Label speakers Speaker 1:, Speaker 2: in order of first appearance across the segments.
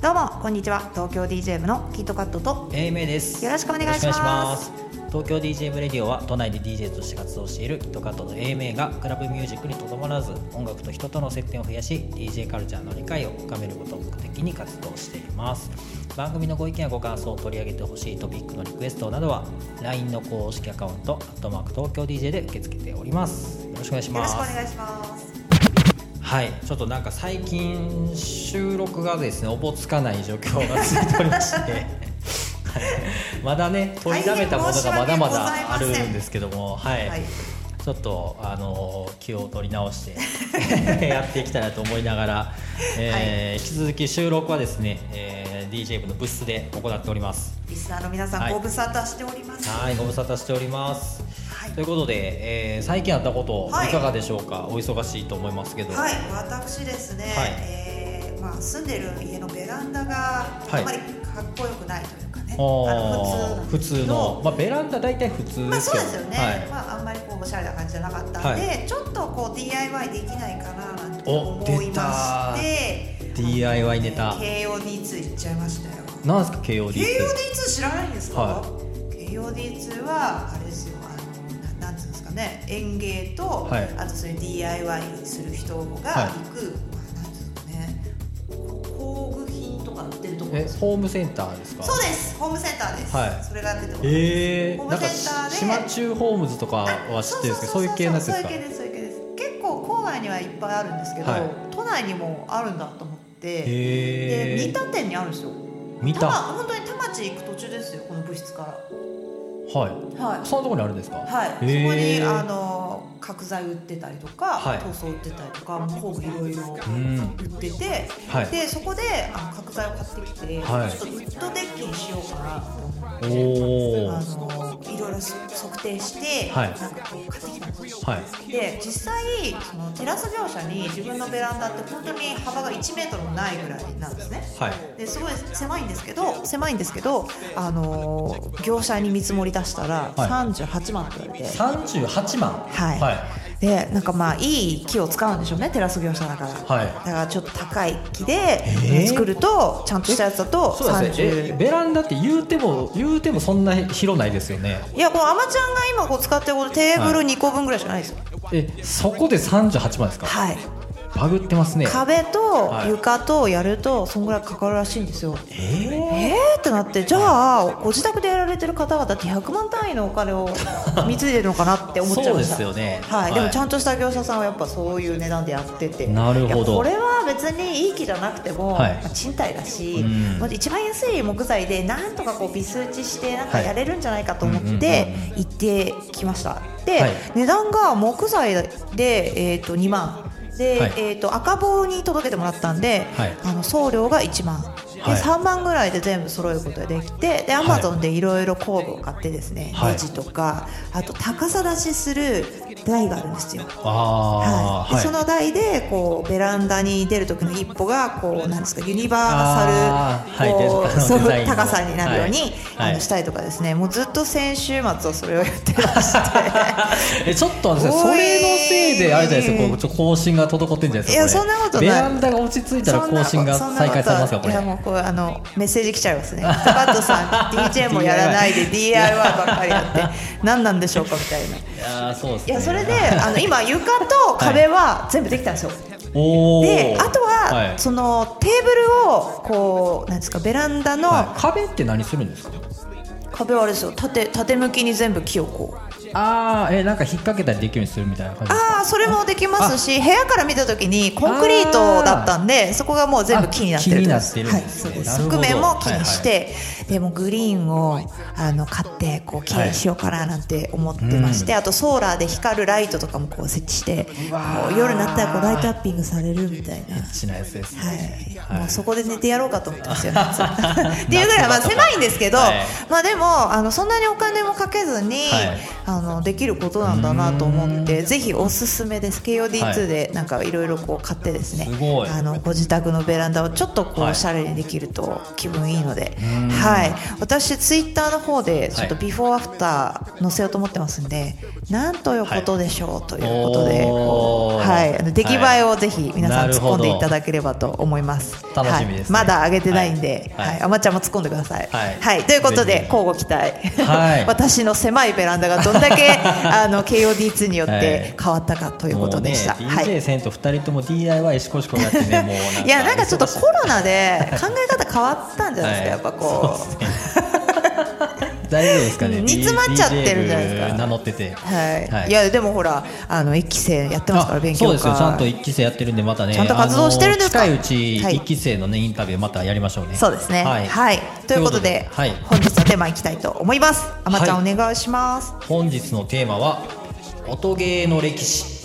Speaker 1: どうもこんにちは。東京 DJM のキットカットと。
Speaker 2: A 名です。
Speaker 1: よろしくお願いします
Speaker 2: 東京 DJM レディオは都内で DJ として活動しているキットカットと A 名がクラブミュージックにとどまらず音楽と人との接点を増やし DJ カルチャーの理解を深めることを目的に活動しています。番組のご意見やご感想を取り上げてほしいトピックのリクエストなどは LINE の公式アカウント「アットマーク東京 DJ」で受け付けております。よろしくお願いし
Speaker 1: よろ
Speaker 2: ます
Speaker 1: しくお願いします。
Speaker 2: はい、ちょっとなんか最近収録がですねおぼつかない状況が続いておりまして。まだね取りだめたものがまだまだあるんですけども、はい。
Speaker 1: はい。
Speaker 2: ちょっとあの気を取り直して やっていきたいなと思いながら、えー引き続き収録はですね、えー、DJ 部のブースで行っております。
Speaker 1: リスナーの皆さん、
Speaker 2: はい。
Speaker 1: ご無沙汰しております。
Speaker 2: はい、ご無沙汰しております。
Speaker 1: はい。
Speaker 2: ということで、えー最近あったこと
Speaker 1: はい。
Speaker 2: いかがでしょうか、お忙しいと思いますけど。
Speaker 1: はい私ですね、
Speaker 2: はい。
Speaker 1: えーまあ、住んでる家のベランダが
Speaker 2: はい。
Speaker 1: あまりかっこよくないというかね、
Speaker 2: あー。
Speaker 1: あの
Speaker 2: 普通の、まあ、ベランダ大体普通
Speaker 1: まあ
Speaker 2: ですよ
Speaker 1: そうですよね、
Speaker 2: はい。
Speaker 1: まあ、あんまりこうおしゃれな感じじゃなかった。んで、
Speaker 2: は
Speaker 1: ちょっとこう DIY できないかななんて
Speaker 2: お
Speaker 1: 思いまして。
Speaker 2: DIY ネタ。
Speaker 1: KOD2 行っちゃいましたよ。
Speaker 2: なんですか KOD って
Speaker 1: KOD2 知らないんですか、
Speaker 2: は
Speaker 1: KOD2 はあれですよ。あのななんつうんですかね。園芸と、
Speaker 2: はい。
Speaker 1: あとそういう DIY する人が行く、
Speaker 2: はい。
Speaker 1: まあ、なんつうんですかね。工具品とか売ってるところ
Speaker 2: えホームセンターですか？
Speaker 1: そうですホームセンターです、
Speaker 2: はい。
Speaker 1: それが出てます。
Speaker 2: えー、
Speaker 1: ホームセンターで。
Speaker 2: 島中ホームズとかは知ってるんですけどそういう系のやつですか？
Speaker 1: そういう系ですそういう系です。結構郊外にはいっぱいあるんですけど、
Speaker 2: はい。
Speaker 1: 都内にもあるんだと思って。で
Speaker 2: へ
Speaker 1: 三田店にあるんですよ。
Speaker 2: 見た
Speaker 1: 多摩本当に田町行く途中ですよこの部室から。
Speaker 2: はい。
Speaker 1: はい。
Speaker 2: そんなところにあるんですか？
Speaker 1: はい、そこ
Speaker 2: へー
Speaker 1: にあの角材売ってたりとか、
Speaker 2: はい。
Speaker 1: 塗装売ってたりとかもう工具いろいろ
Speaker 2: うん。
Speaker 1: 売ってて、
Speaker 2: はい。
Speaker 1: でそこであの角材を買ってきて、
Speaker 2: はい。
Speaker 1: ちょっとウッドデッキにしようかなと思って。
Speaker 2: おお
Speaker 1: あのいろいろ測定して、
Speaker 2: はい
Speaker 1: なんかこう買ってきたんですよ
Speaker 2: はい。
Speaker 1: で実際そのテラス業者に自分のベランダって本当に幅が1メートルもないぐらいなんですね。
Speaker 2: はい。
Speaker 1: ですごい狭いんですけど狭いんですけど、あのー業者に見積もり出したら
Speaker 2: はい。
Speaker 1: 38万って言われて、
Speaker 2: 38万？
Speaker 1: はい。
Speaker 2: はい。
Speaker 1: でなんかまあいい木を使うんでしょうねテラス業者だから、
Speaker 2: はい。
Speaker 1: だからちょっと高い木で
Speaker 2: えー。
Speaker 1: 作るとちゃんとしたやつだと
Speaker 2: そうですね。え
Speaker 1: 30
Speaker 2: ベランダって言うても言うてもそんな広ないですよね。
Speaker 1: いやこのアマちゃんが今こう使ってるこのテーブル
Speaker 2: はい。
Speaker 1: 2個分ぐらいしかないですよ。
Speaker 2: えそこで38万ですか？
Speaker 1: はい
Speaker 2: バグってますね。
Speaker 1: 壁と
Speaker 2: はい。
Speaker 1: 床とやるとそんぐらいかかるらしいんですよ。
Speaker 2: えー？
Speaker 1: えーってなってじゃあご自宅でやられてる方々って100万単位のお金を 貢いでるのかなって思っちゃいました。
Speaker 2: そうですよね。
Speaker 1: はい、
Speaker 2: はい。
Speaker 1: でもちゃんとした業者さんはやっぱそういう値段でやってて。
Speaker 2: なるほど。
Speaker 1: これは別にいい木じゃなくても、
Speaker 2: はい。
Speaker 1: まあ賃貸だし、
Speaker 2: うん。
Speaker 1: まあ一番安い木材でなんとかこうビス打ちしてなんか
Speaker 2: はい。
Speaker 1: やれるんじゃないかと思って行ってきました。で、
Speaker 2: はい。
Speaker 1: 値段が木材で、えー、と2万で、
Speaker 2: はい。
Speaker 1: えー、と赤棒に届けてもらったんで、
Speaker 2: はい。
Speaker 1: あの送料が1万。で、
Speaker 2: はい。
Speaker 1: 3万ぐらいで全部揃えることができてでアマゾンでいろいろ工具を買ってですね、
Speaker 2: はい。
Speaker 1: ネジとかあと高さ出しする台があるんですよ。はい、でその台でこうベランダに出る時の一歩がこうなんですかユニバ
Speaker 2: あー
Speaker 1: ーサルこう
Speaker 2: はい
Speaker 1: 高さになるように、
Speaker 2: はい。
Speaker 1: あ
Speaker 2: はい。
Speaker 1: のしたりとかですね。もうずっと先週末はそれをやってまして。
Speaker 2: えちょっとそれのせいであれじゃないですかこうちょ更新が滞ってんじゃないですか
Speaker 1: いやそんなことない。
Speaker 2: ベランダが落ち着いたら更新が再開されますかこれ。
Speaker 1: いやもうこれあのメッセージ来ちゃいますね。高ッさん DJ もやらないで DIY ばっかりやって。何なんでしょうかみたいな。い
Speaker 2: やーそうですね。
Speaker 1: やそれであの今床と壁は全部できたんですよ、であとは、
Speaker 2: はい。
Speaker 1: そのテーブルをこうなんですかベランダの
Speaker 2: はい。壁って何するんですか？
Speaker 1: 壁はあれですよ。縦縦向きに全部木をこう。
Speaker 2: ああえなんか引っ掛けたりできるようにするみたいな感じ
Speaker 1: ああそれもできますし部屋から見た時にコンクリートだったんでそこがもう全部木になってる
Speaker 2: あ木になってるん
Speaker 1: はい
Speaker 2: です。ね
Speaker 1: そうです。側面も木にして、でもグリーンをあの買ってこう綺麗にしようかななんて思ってまして、あとソーラーで光るライトとかもこう設置して夜になったらこうライトアッピングされるみたいな。
Speaker 2: エッチなやつですね。
Speaker 1: はい、もうそこで寝てやろうかと思ってますよ、夏 っていうぐらい、まあ、狭いんですけど、
Speaker 2: はい。
Speaker 1: まあ、でもあのそんなにお金もかけずに、
Speaker 2: はい。
Speaker 1: ああのできることなんだなと思ってぜひおすすめです。KOD2 でなんかいろいろこう買ってですね。あのご自宅のベランダをちょっとこう
Speaker 2: はい。
Speaker 1: おしゃれにできると気分いいので、はい、私ツイッターの方でちょっとビフォーアフター載せようと思ってますんで、なんということでしょうということで、はい、出来栄えをぜひ皆さ
Speaker 2: なん
Speaker 1: 突っ込んでいただければと思います。
Speaker 2: 楽しみですね。
Speaker 1: はい、まだ上げてないんで、
Speaker 2: はい。
Speaker 1: はい、あまちゃんも突っ込んでください。
Speaker 2: はい。
Speaker 1: ということで交互期待。
Speaker 2: はい。
Speaker 1: 私の狭いベランダがどんだけ あの KOD2 によって変わったかということでした。はい。
Speaker 2: DJ と2人とも DIY しこしこやってねもうなんか
Speaker 1: いやなんかちょっとコロナで考え方変わったんじゃないですか、やっぱこう
Speaker 2: 大丈夫ですかね？
Speaker 1: 煮詰まっちゃってるんじゃないですか。
Speaker 2: 名乗ってて。
Speaker 1: はい、い、やでもほらあの一期生やってますから
Speaker 2: あ
Speaker 1: 勉強会。
Speaker 2: そうですよ。ちゃんと一期生やってるんでまたね
Speaker 1: ちゃんと活動してるんですか？
Speaker 2: 近いうち
Speaker 1: はい。
Speaker 2: 一期生のねインタビューまたやりましょうね。
Speaker 1: そうですね。は、
Speaker 2: はい。い、
Speaker 1: ということで
Speaker 2: はい。
Speaker 1: 本日のテーマいきたいと思います。あまちゃん、
Speaker 2: は
Speaker 1: お願いします。
Speaker 2: 本日のテーマは音ゲーの歴史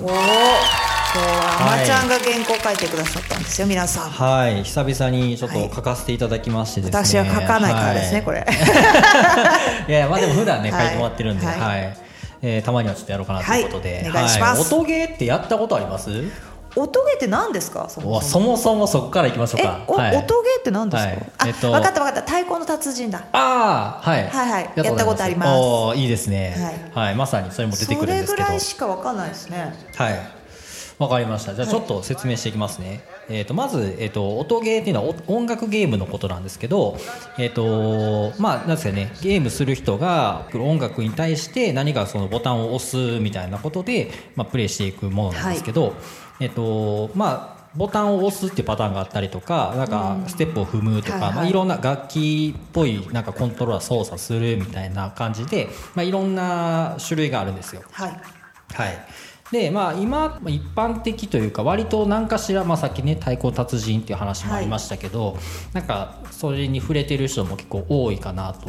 Speaker 1: おお今日はあまちゃんが原稿書いてくださったんですよ皆さん。
Speaker 2: はい。久々にちょっと
Speaker 1: はい。
Speaker 2: 書かせていただきましてですね、
Speaker 1: 私は書かないからですね、
Speaker 2: はい。
Speaker 1: これ。
Speaker 2: いやまあでも普段ね書
Speaker 1: はい。
Speaker 2: いてもらってるんで、は
Speaker 1: はい。い
Speaker 2: えーたまにはちょっとやろうかなということで、
Speaker 1: はい。お願いします。
Speaker 2: 音ゲーってやったことあります？
Speaker 1: 音ゲーって何ですか？そ
Speaker 2: わ
Speaker 1: も。そも
Speaker 2: そもそこからいきましょう
Speaker 1: え
Speaker 2: か、
Speaker 1: お
Speaker 2: はい。
Speaker 1: 音ゲーって何ですか、
Speaker 2: はい。
Speaker 1: あ、
Speaker 2: えっと。
Speaker 1: 分かった分かった。太鼓の達人だ。
Speaker 2: ああはい。
Speaker 1: はいはい。
Speaker 2: や
Speaker 1: やったことあります。
Speaker 2: おーいいですね。
Speaker 1: は
Speaker 2: はい、まさにそれも出てく
Speaker 1: それぐ
Speaker 2: るんですけど。
Speaker 1: らいしか分かんないですね。
Speaker 2: はい。わかりました。じゃあちょっと説明していきますね、えー、とまず、えー、と音ゲーっていうのはお音楽ゲームのことなんですけどえっ、とまあなんですかねゲームする人が音楽に対して何かそのボタンを押すみたいなことで、まあ、プレイしていくものなんですけど、えっ、とまあボタンを押すっていうパターンがあったりとかなんかステップを踏むとか、
Speaker 1: はいはい。
Speaker 2: まあ、いろんな楽器っぽいなんかコントローラー操作するみたいな感じで、まあ、いろんな種類があるんですよ。
Speaker 1: はい。
Speaker 2: はいでまあ、今一般的というか割と何かしら、まあ、さっきね太鼓達人っていう話もありましたけど、なんかそれに触れてる人も結構多いかなと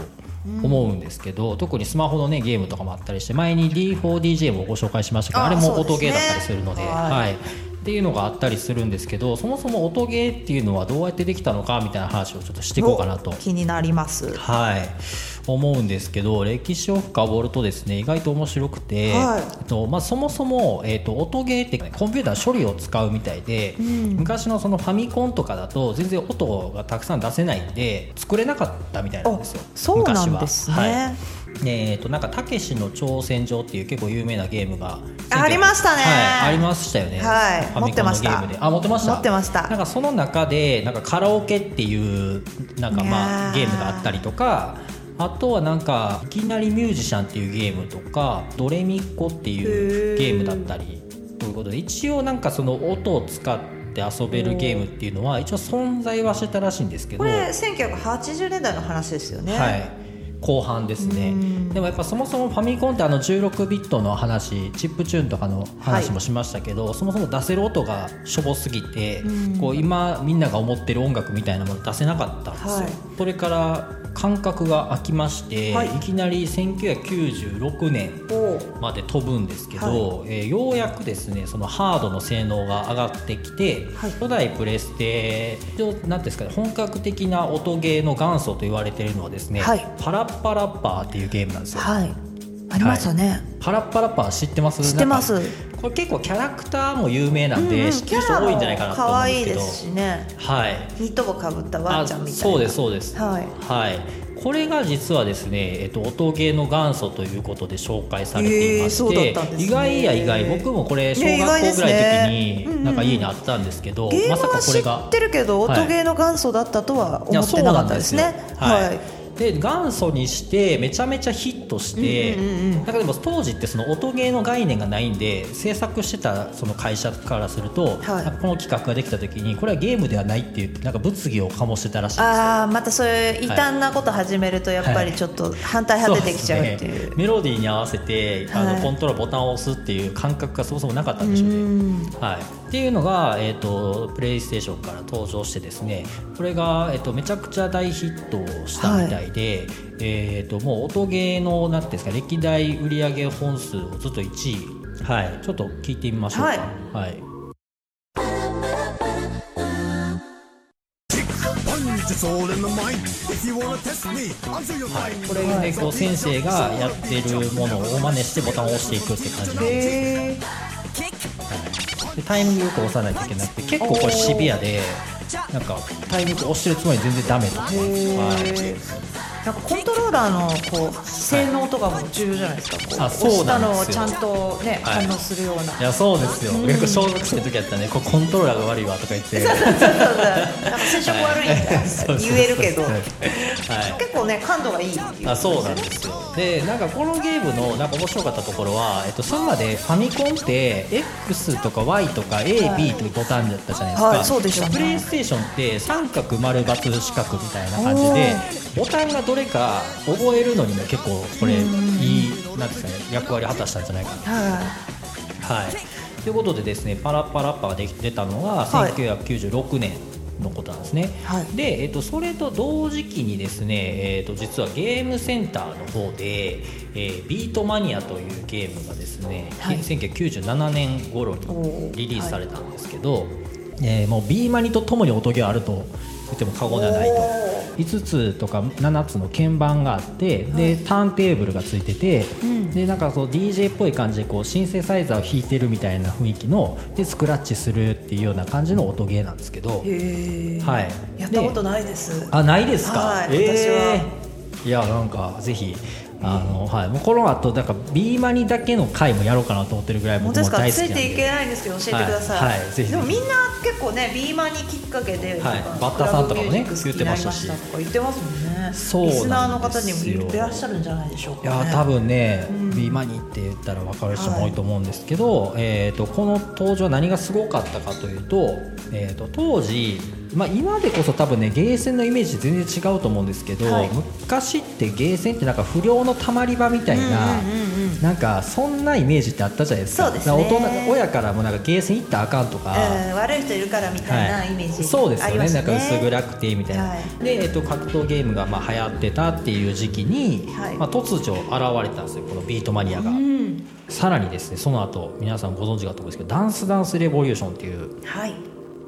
Speaker 2: 思うんですけど、特にスマホの、ね、ゲームとかもあったりして前に D4DJ もご紹介しましたけど
Speaker 1: あ
Speaker 2: あれも音ゲーだったりするので。
Speaker 1: はい。
Speaker 2: はい。っていうのがあったりするんですけどそもそも音ゲーっていうのはどうやってできたのかみたいな話をちょっとしていこうかなと。
Speaker 1: お気になります。
Speaker 2: はい、思うんですけど歴史を深掘るとですね意外と面白くて、
Speaker 1: はい。
Speaker 2: えっとまあ、そもそも、えっと、音ゲーってコンピューターの処理を使うみたいで、昔のそのファミコンとかだと全然音がたくさん出せないんで作れなかったみたいなんですよ
Speaker 1: あそうなんですね。
Speaker 2: 昔は。はい。でえっとなんかたけしの挑戦状っていう結構有名なゲームが
Speaker 1: あありましたね。
Speaker 2: はい、ありましたよね、
Speaker 1: はい。
Speaker 2: ファミコンのゲームで。あ持ってました？
Speaker 1: 持ってました。
Speaker 2: なんかその中でなんかカラオケっていうなんかまあゲームがあったりとかあとはなんかいきなりミュージシャンっていうゲームとかドレミっ子っていうゲームだったりということで一応なんかその音を使って遊べるゲームっていうのは一応存在はしてたらしいんですけど。
Speaker 1: これ1980年代の話ですよね。
Speaker 2: はい、後半ですね。でもやっぱそもそもファミコンってあの16ビットの話チップチューンとかの話もしましたけど、そもそも出せる音がしょぼすぎて、こう今みんなが思ってる音楽みたいなもの出せなかったんですよ、
Speaker 1: はい。
Speaker 2: それから感覚が空きまして、
Speaker 1: はい。
Speaker 2: い、きなり1996年
Speaker 1: お
Speaker 2: まで飛ぶんですけど、えーようやくですねそのハードの性能が上がってきて、
Speaker 1: はい。
Speaker 2: 初代プレステ上なんていうんですかね本格的な音ゲーの元祖と言われているのはですね、
Speaker 1: はい。
Speaker 2: パラッパラッパーっていうゲームなんですよ、
Speaker 1: はい。ありましたね、
Speaker 2: パラッパラッパー知ってます？
Speaker 1: 知ってます。
Speaker 2: これ結構キャラクターも有名なんで、
Speaker 1: うん。うん
Speaker 2: 知ってる人多いんじゃないかなと思うん
Speaker 1: 可
Speaker 2: ですけど。
Speaker 1: 愛いですしね。
Speaker 2: はい。
Speaker 1: ニット帽かぶったワンちゃんみたいな。
Speaker 2: そうですそうです。
Speaker 1: はい。
Speaker 2: はい、これが実はですね、えっと、音ゲーの元祖ということで紹介されていまして、
Speaker 1: ったんですね。
Speaker 2: 意外や意外僕もこれ小学校ぐらいの時になんか家にあったんですけど、まさかこれが。
Speaker 1: ってるけど、
Speaker 2: はい。
Speaker 1: 音ゲーの元祖だったとは思ってなかったですね。
Speaker 2: そうなんですよ。はいで元祖にしてめちゃめちゃヒットして、なんかでも当時ってその音ゲーの概念がないんで制作してたその会社からすると、
Speaker 1: はい。
Speaker 2: この企画ができた時にこれはゲームではないっていうなんか物議を醸してたらしい
Speaker 1: ああまたそういう異端なこと始めるとやっぱりちょっと反対派出てきちゃうっていう。
Speaker 2: そですね。メロディーに合わせてあの、
Speaker 1: はい。
Speaker 2: コントロールボタンを押すっていう感覚がそもそもなかったんでしょうね。はい、っていうのが、えー、とプレイステーションから登場してですねこれが、えー、とめちゃくちゃ大ヒットしたみたいで、えー、ともう音ゲーのなんていうんですか歴代売上本数をずっと1位、はい、ちょっと聞いてみましょうか。
Speaker 1: はい
Speaker 2: はい
Speaker 3: 本日 all in the mind. If you wanna test me, until you're dying.
Speaker 2: これでこう先生がやってるものを真似してボタンを押していくって感じなんです
Speaker 1: へ
Speaker 2: でタイミングよく押さないといけなくて結構これシビアでなんかタイミング押してるつもり全然ダメとか、はい、
Speaker 1: えなんかコントローラーのこう性能とかも重要じゃないですか、こう
Speaker 2: あそう
Speaker 1: 押したのをちゃんとね、
Speaker 2: はい
Speaker 1: 反応するような。
Speaker 2: い。やそうですよ、結構小学生の時やったらねこうコントローラーが悪いわとか言って。
Speaker 1: そうそうそうそう。なんか接触悪いみた言えるけど、
Speaker 2: はい。
Speaker 1: 結構ね感度がいいっていう
Speaker 2: あそうなんですよ。でなんかこのゲームのなんか面白かったところは、えっと、それまでファミコンって X とか Y とか AB というボタンだったじゃないですか、
Speaker 1: はいそうでしたね。
Speaker 2: プレイステーションって三角丸×四角みたいな感じでボタンがどれか覚えるのにも結構これいいなんですかね役割を果たしたんじゃないかな。
Speaker 1: は
Speaker 2: はい、ということでですねパラッパラッパができ出たのは
Speaker 1: はい。
Speaker 2: 1996年のことなんですね、
Speaker 1: はい。
Speaker 2: で、えっと、それと同時期にですね、えっと、実はゲームセンターの方で、えービートマニアというゲームがですね、
Speaker 1: はい。
Speaker 2: 1997年頃にリリースされたんですけど、えーもう B マニとともに音ゲーあると言っても過言ではないと5つとか7つの鍵盤があってでターンテーブルがついてて、でなんかそう DJ っぽい感じでこうシンセサイザーを弾いてるみたいな雰囲気のでスクラッチするっていうような感じの音ゲーなんですけど。はい、
Speaker 1: やったこと
Speaker 2: で
Speaker 1: ないです。
Speaker 2: あないですか、
Speaker 1: はい
Speaker 2: えー。いやなんかぜひあの、はい、もうこの後なんか B マニだけの回もやろうかなと思ってるぐらい僕も大好きなんで。
Speaker 1: ついていけないんですけど教えてください、
Speaker 2: はい。はい。ぜひ。
Speaker 1: でもみんな結構ねビーマンにきっかけで、
Speaker 2: はい。バッタさんとかもね
Speaker 1: クラブミュージック好きになりましたとか言ってますもんね
Speaker 2: そう
Speaker 1: リスナーの方にもいらっしゃるんじゃないでしょうか、
Speaker 2: い
Speaker 1: ね、
Speaker 2: や多分ね、ビーマニって言ったら分かる人も多いと思うんですけど、えー、とこの登場は何がすごかったかというと,、えー、と当時、まあ、今でこそ多分ねゲーセンのイメージ全然違うと思うんですけど、
Speaker 1: はい。
Speaker 2: 昔ってゲーセンってなんか不良のたまり場みたいな、
Speaker 1: うんうんうん
Speaker 2: なんかそんなイメージってあったじゃないですか。
Speaker 1: ね。
Speaker 2: 大人親からもなんかゲーセン行ったらあかんとか。
Speaker 1: うん悪い人いるからみたいなイメージ、
Speaker 2: そうですよね。
Speaker 1: あります
Speaker 2: なんか薄暗くてみたいな、
Speaker 1: はい。
Speaker 2: で、えっと、格闘ゲームがまあ流行ってたっていう時期に、
Speaker 1: はい。
Speaker 2: まあ、突如現れたんですよこのビートマニアが、
Speaker 1: うん。
Speaker 2: さらにですねその後皆さんご存知かと思うんですけどダンスダンスレボリューションっていう
Speaker 1: はい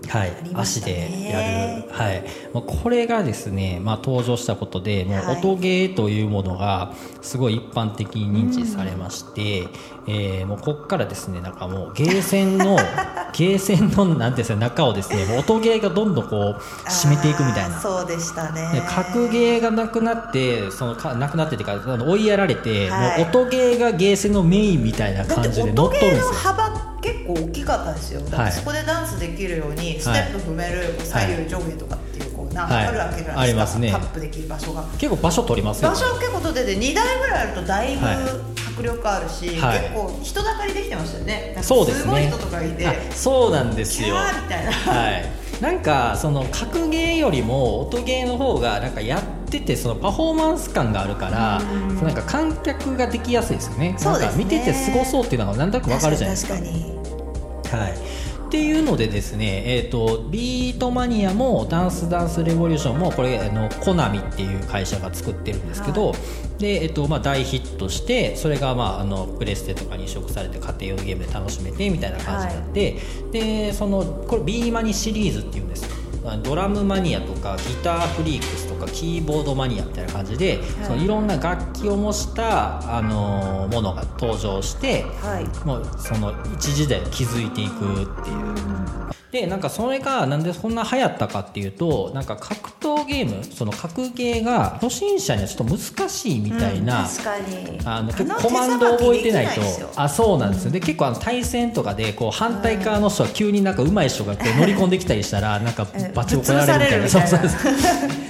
Speaker 2: はい
Speaker 1: り、まし
Speaker 2: 足でやる、はい、もうこれがですね、まあ、登場したことでもう
Speaker 1: はい
Speaker 2: 音ゲーというものがすごい一般的に認知されまして、えーもうこっからですねなんかもうゲーセンの ゲーセンのなんですか中をですねもう音ゲーがどんどんこう締めていくみたいな。
Speaker 1: そうでしたね。
Speaker 2: で格ゲーがなくなってそのかなくなってっていうか追いやられて、
Speaker 1: はい。
Speaker 2: もう音ゲーがゲーセンのメインみたいな感じで乗っとるんですよ。
Speaker 1: 幅結構大きかったですよ。そこでダンスできるようにステップ踏める左右上下とかっていうこうなあるわけじゃないですか、
Speaker 2: ね。
Speaker 1: タップできる場所が。
Speaker 2: 結構場所取りますよね。
Speaker 1: 場所結構取ってて2台ぐらいあるとだいぶ
Speaker 2: はい。
Speaker 1: 迫力あるし、
Speaker 2: はい。
Speaker 1: 結構人だかりできてましたよね。
Speaker 2: そうですね。
Speaker 1: ごい人とかいて
Speaker 2: あそうなんですよ。
Speaker 1: みたいな。
Speaker 2: はい。なんかその格ゲーよりも音ゲーの方がなんかやっててそのパフォーマンス感があるから、なんか観客ができやすいですよね。
Speaker 1: そうですね。
Speaker 2: なんか見ててすごそうっていうのがなんとなくわかるじゃないですか。
Speaker 1: 確かに
Speaker 2: はい。っていうのでですね、えー、とビートマニアもダンスダンスレボリューションもこれあのコナミっていう会社が作ってるんですけど、でえーとまあ、大ヒットしてそれが、まあ、あのプレステとかに移植されて家庭用ゲームで楽しめてみたいな感じになって、でそのこれ B マニシリーズっていうんです。よあドラムマニアとかギターフリークスとかキーボードマニアみたいな感じで、い、そのいろんな楽器を模した、あのものが登場して、
Speaker 1: はい。
Speaker 2: もうその一時代を築いていくっていう。でなんかそれがなんでそんな流行ったかっていうとなんか格闘ゲームその格ゲーが初心者にはちょっと難しいみたいな、
Speaker 1: 確かに。
Speaker 2: あの結構コマンドを覚えてないと
Speaker 1: 手さばきできないですよ。
Speaker 2: あそうなんですよ。で結構あの対戦とかでこう反対側の人は急になんか上手い人がこう乗り込んできたりしたらなんか
Speaker 1: え
Speaker 2: バチ怒られるみたいな。そうそうそう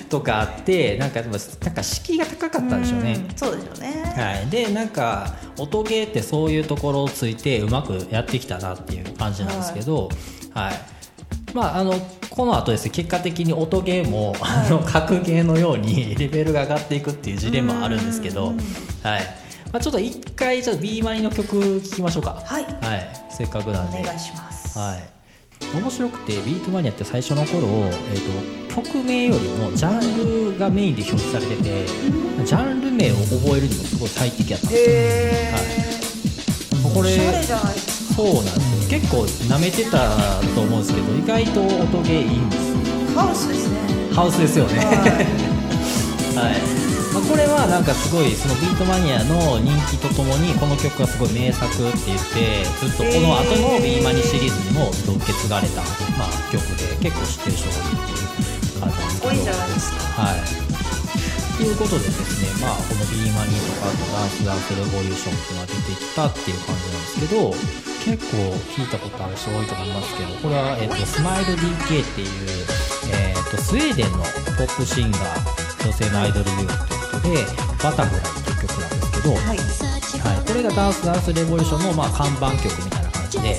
Speaker 2: とかあってなんかでもなんか敷居が高かったんでしょうね。
Speaker 1: うんそうでしょうね。
Speaker 2: はい、でなんか音ゲーってそういうところをついてうまくやってきたなっていう感じなんですけど、はい。まあ、あのこの後ですね結果的に音ゲーも、あの格ゲーのように レベルが上がっていくっていう事例もあるんですけど、はい。まあ、ちょっと一回ちょっと B マニの曲聴きましょうか、
Speaker 1: はい。
Speaker 2: はい、せっかくなんで。
Speaker 1: お願いします。
Speaker 2: はい面白くてビートマニアって最初の頃、えー、と曲名よりもジャンルがメインで表示されててジャンル名を覚えるにもすごい最適やったんですよ。
Speaker 1: へ
Speaker 2: はい。これそうなんですよ。結構舐めてたと思うんですけど意外と音ゲーいいんですよ。
Speaker 1: ハウスですね。
Speaker 2: ハウスですよね。はい まあ、これはなんかすごいそのビートマニアの人気とともにこの曲はすごい名作って言ってずっとこの後のビーマニシリーズにも受け継がれた、まあ、曲で結構知ってる人が多いっていう感じなんですけど。
Speaker 1: すごいじゃないですか
Speaker 2: はい。ということでですね、まあ、この B マニとかあとダンスダンスレボリューションっていうのが出てきたっていう感じなんですけど結構聞いたことある人多いと思いますけどこれは、えっとスマイル DK っていう、えっとスウェーデンのポップシンガー女性のアイドルユニットということで「バタフライ」っていう曲なんですけど、
Speaker 1: はい。
Speaker 2: はい、これがダンスダンスレボリューションのまあ看板曲みたいな感じで、はい、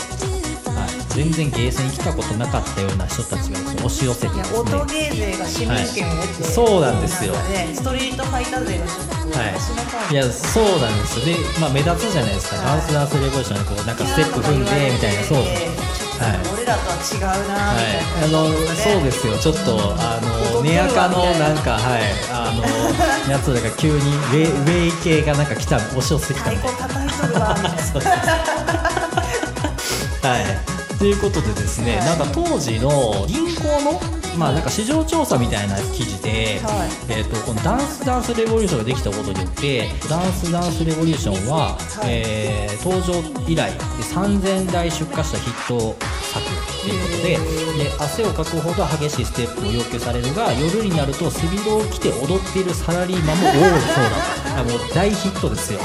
Speaker 2: 全然ゲーセンに来たことなかったような人たちが押し寄せて
Speaker 1: い
Speaker 2: すね。
Speaker 1: 音ゲー勢が市民権を得て、
Speaker 2: はい。そうなんですよ。
Speaker 1: ストリートファイター勢がちょっとこう
Speaker 2: はいいやそうなんですよ。で、まあ、目立つじゃないですか、ダンスダンスレボリューションでこうなんかステップ踏んでみたいな。そう。はい。
Speaker 1: 俺らとは違うなみ
Speaker 2: はい
Speaker 1: たい。な、
Speaker 2: あのそうですよ。ちょっとあのネアカのなんかはいあの やつらが急にウェイウェイ系がなんか来た押し寄せてきたみ
Speaker 1: 太
Speaker 2: たいな はい。ということでですね、
Speaker 1: はい。
Speaker 2: なんか当時の銀行のまあなんか市場調査みたいな記事で、
Speaker 1: はい。
Speaker 2: えー、とこのダンスダンスレボリューションができたことによってダンスダンスレボリューションは、
Speaker 1: い。
Speaker 2: えー登場以来3000台出荷したヒット作ということでで汗をかくほど激しいステップを要求されるが夜になると背広を着て踊っているサラリーマンも多い。そうだともう大ヒットですよ。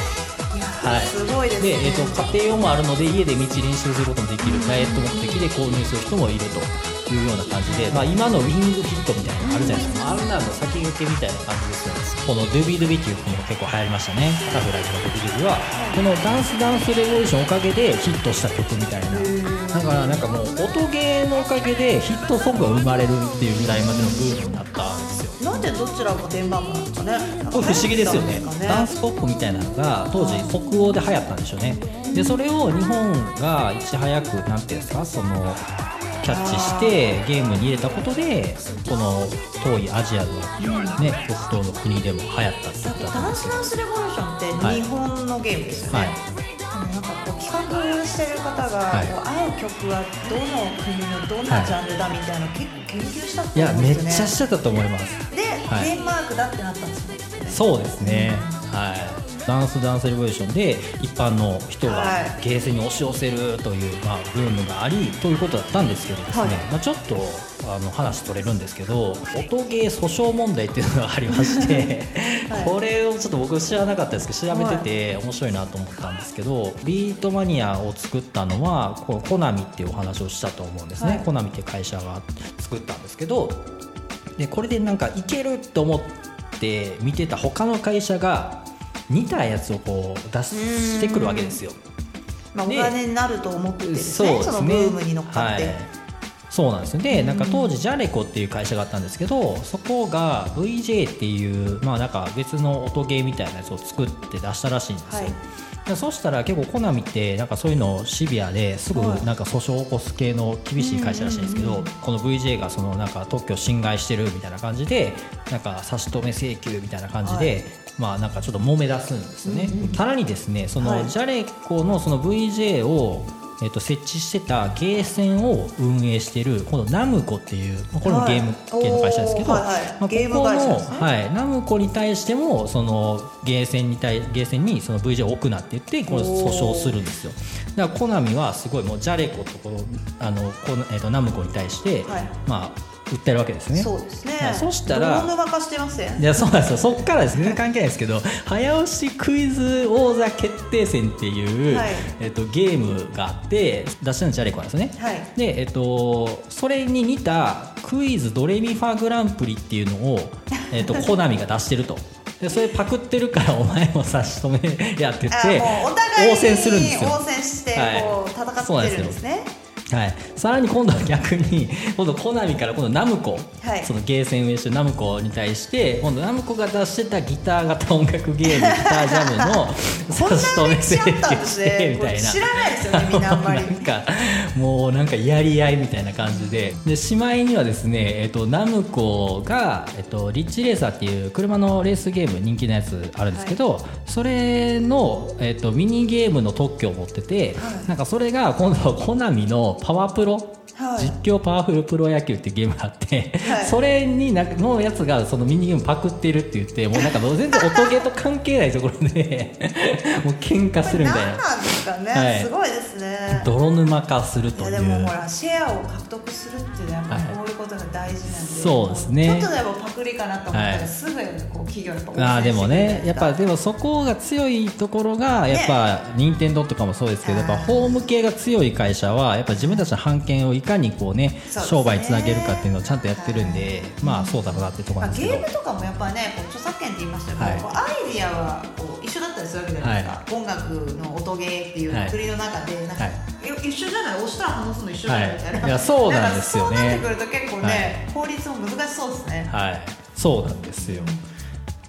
Speaker 2: はい、
Speaker 1: すごいですね。
Speaker 2: で、えー、と家庭用もあるので家で道練習することもできる。ダイエット目的で購入する人もいるというような感じで、まあ、今のウィングフィットみたいなのあるじゃないですか、あんなの先駆けみたいな感じですよねこのドゥビドゥビっていう曲も結構流行りましたね。バタフライとかドゥビドゥビは。このダンスダンスレボリューションおかげでヒットした曲みたいな。だからなんかもう音ゲーのおかげでヒットソングが生まれるっていうぐらいまでのブームになったんですよ。
Speaker 1: なんでどちらもデンマークなんですかね。
Speaker 2: これ不思議ですよね。
Speaker 1: なんか。
Speaker 2: ダンスポップみたいなのが当時北欧で流行ったんでしょうね。でそれを日本がいち早くなんていうんですか？そのキャッチしてゲームに入れたことでこの遠いアジアのね北東の国でも流行ったって言ったと思うん
Speaker 1: ダン
Speaker 2: ですけど
Speaker 1: スダンスレボリューションって
Speaker 2: はい
Speaker 1: 日本のゲームですよね、
Speaker 2: はい。
Speaker 1: なんかこう企画してる方が、
Speaker 2: はい。
Speaker 1: 合う曲はどの国のどんなジャンルだみたいなの結構研究したと
Speaker 2: いやめっ
Speaker 1: 思うんですよね。
Speaker 2: ちゃしちゃったと思います。
Speaker 1: で、
Speaker 2: はい。
Speaker 1: デンマークだってなったんですね。
Speaker 2: そうですね。はい。ダンスダンスレボリューションで一般の人が
Speaker 1: はい。
Speaker 2: ゲーセンに押し寄せるという、まあ、ブームがありということだったんですけどですね、
Speaker 1: はい。
Speaker 2: まあ、ちょっとあの話取れるんですけど音ゲー訴訟問題っていうのがありまして、
Speaker 1: はい。
Speaker 2: これをちょっと僕知らなかったですけど調べてて面白いなと思ったんですけど、ビートマニアを作ったのはこうコナミっていうお話をしたと思うんですね、
Speaker 1: はい。
Speaker 2: コナミっていう会社が作ったんですけどでこれでなんかいけると思って見てた他の会社が似たやつをこう出してくるわけですよ。
Speaker 1: まあ、お
Speaker 2: で
Speaker 1: 金になると思ってですね。
Speaker 2: そうですね。
Speaker 1: そのブームに乗っかって、
Speaker 2: はいそうなんですよ。でなんか当時ジャレコっていう会社があったんですけどそこが VJ っていうまあなんか別の音ゲーみたいなやつを作って出したらしいんですよ、
Speaker 1: はい。
Speaker 2: でそしたら結構コナミってなんかそういうのシビアですぐ
Speaker 1: はい。
Speaker 2: なんか訴訟を起こす系の厳しい会社らしいんですけど、この VJ がそのなんか特許を侵害してるみたいな感じでなんか差し止め請求みたいな感じで、まあなんかちょっと揉め出すんですよね、さらにですねそ
Speaker 1: はい。
Speaker 2: のジャレコのその VJ をえっと設置してたゲーセンを運営しているこのナムコっていうまあこれもゲーム系の会社ですけど、
Speaker 1: はいはいはい。
Speaker 2: まあ、ここの、
Speaker 1: ね。
Speaker 2: はい、ナムコに対してもそのゲーセンに対ゲーセンにその VJ を置くなって言ってこれ訴訟をするんですよ。だからコナミはすごいもうジャレコとこのあのこの、えっとナムコに対して、
Speaker 1: はい。
Speaker 2: まあ訴えるわけですね。
Speaker 1: そうですね、
Speaker 2: はい。そしたら
Speaker 1: どう沼化してますよ
Speaker 2: いやそうなんですよ。そっからですね。関係ないですけど早押しクイズ王座決定戦っていう、
Speaker 1: はい。
Speaker 2: えっと、ゲームがあって出したのジャレコなんですね、
Speaker 1: はい。
Speaker 2: で、えっと、それに似たクイズドレミファグランプリっていうのを、えっと、コナミが出してると。でそれパクってるからお前も差し止めやって言って
Speaker 1: あもうお互いに
Speaker 2: 応戦するんですよ。
Speaker 1: 応戦して
Speaker 2: はい
Speaker 1: こう戦ってるんですね、
Speaker 2: はい、さらに今度は逆に 今度コナミから今度ナムコ、
Speaker 1: はい。
Speaker 2: そのゲーセン運営してるナムコに対して今度ナムコが出してたギター型音楽ゲームギタージャムの 差し止め
Speaker 1: 歴史あったんです
Speaker 2: 請求して
Speaker 1: ね。
Speaker 2: みたいな。
Speaker 1: 知らないですよねみんなあんまり。
Speaker 2: なんかもうなんかやり合いみたいな感じで。でしまいにはですね、えっと、ナムコが、えっと、リッチレーサーっていう車のレースゲーム人気のやつあるんですけど、それの、えっと、ミニゲームの特許を持ってて、
Speaker 1: はい。
Speaker 2: なんかそれが今度はコナミのパワープロ
Speaker 1: はい。
Speaker 2: 実況パワフルプロ野球っていうゲームがあって、
Speaker 1: はい。
Speaker 2: それになのやつがそのミニゲームパクってるって言って もうなんか全然音ゲーと関係ないところで もう喧嘩するみたいな。
Speaker 1: 何なんですかね、
Speaker 2: はい。
Speaker 1: すごいですね。
Speaker 2: 泥沼化する
Speaker 1: い
Speaker 2: という。
Speaker 1: やでもほらシェアを獲得するっていうのはやっぱこういうことが大事なんで、
Speaker 2: そうですね。
Speaker 1: ちょっとでもパクリかなと思った
Speaker 2: はい。
Speaker 1: らすぐこう企業やっぱ応
Speaker 2: あーでもねやっぱ
Speaker 1: で
Speaker 2: でもそこが強いところがやっぱ任天堂とかもそうですけどやっぱホーム系が強い会社はやっぱ自分たちの版権をいかにこうね商売につなげるかっていうのをちゃんとやってるんでまあそうだろうなっていうところ
Speaker 1: まあ、
Speaker 2: なんですけど。
Speaker 1: ゲームとかもやっぱねこう著作権って言いましたけど、
Speaker 2: はい。
Speaker 1: こうアイディアはこう一緒だったりするわけじゃないですか、音楽の音ゲーっていう
Speaker 2: はい。
Speaker 1: 国の中でなんか、
Speaker 2: はい。
Speaker 1: よ一緒じゃない押したら話すの一緒じゃないみたい。な、
Speaker 2: はいいやそうなんですよね。
Speaker 1: そうなってくると結構ね、法律も難しそうですね。
Speaker 2: はい、そうなんですよ。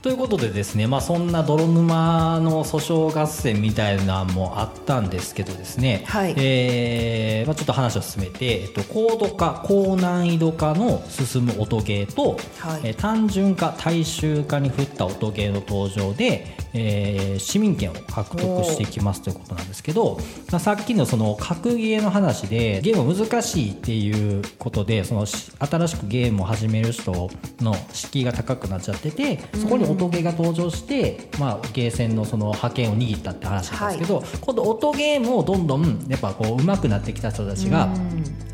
Speaker 2: ということでですね、まあ、そんな泥沼の訴訟合戦みたいなのもあったんですけどですね、
Speaker 1: はい。
Speaker 2: えーまあ、ちょっと話を進めて、えっと、高度化高難易度化の進む音ゲーと、
Speaker 1: はい。
Speaker 2: えー単純化大衆化に振った音ゲーの登場で、えー市民権を獲得していきますということなんですけど、まあ、さっきのその格ゲーの話でゲーム難しいっていうことでそのし新しくゲームを始める人の敷居が高くなっちゃっててそこに音ゲーが登場して、まあ、ゲーセンのその覇権を握ったって話なんですけど、今度音ゲームをどんどんやっぱこう上手くなってきた人たちが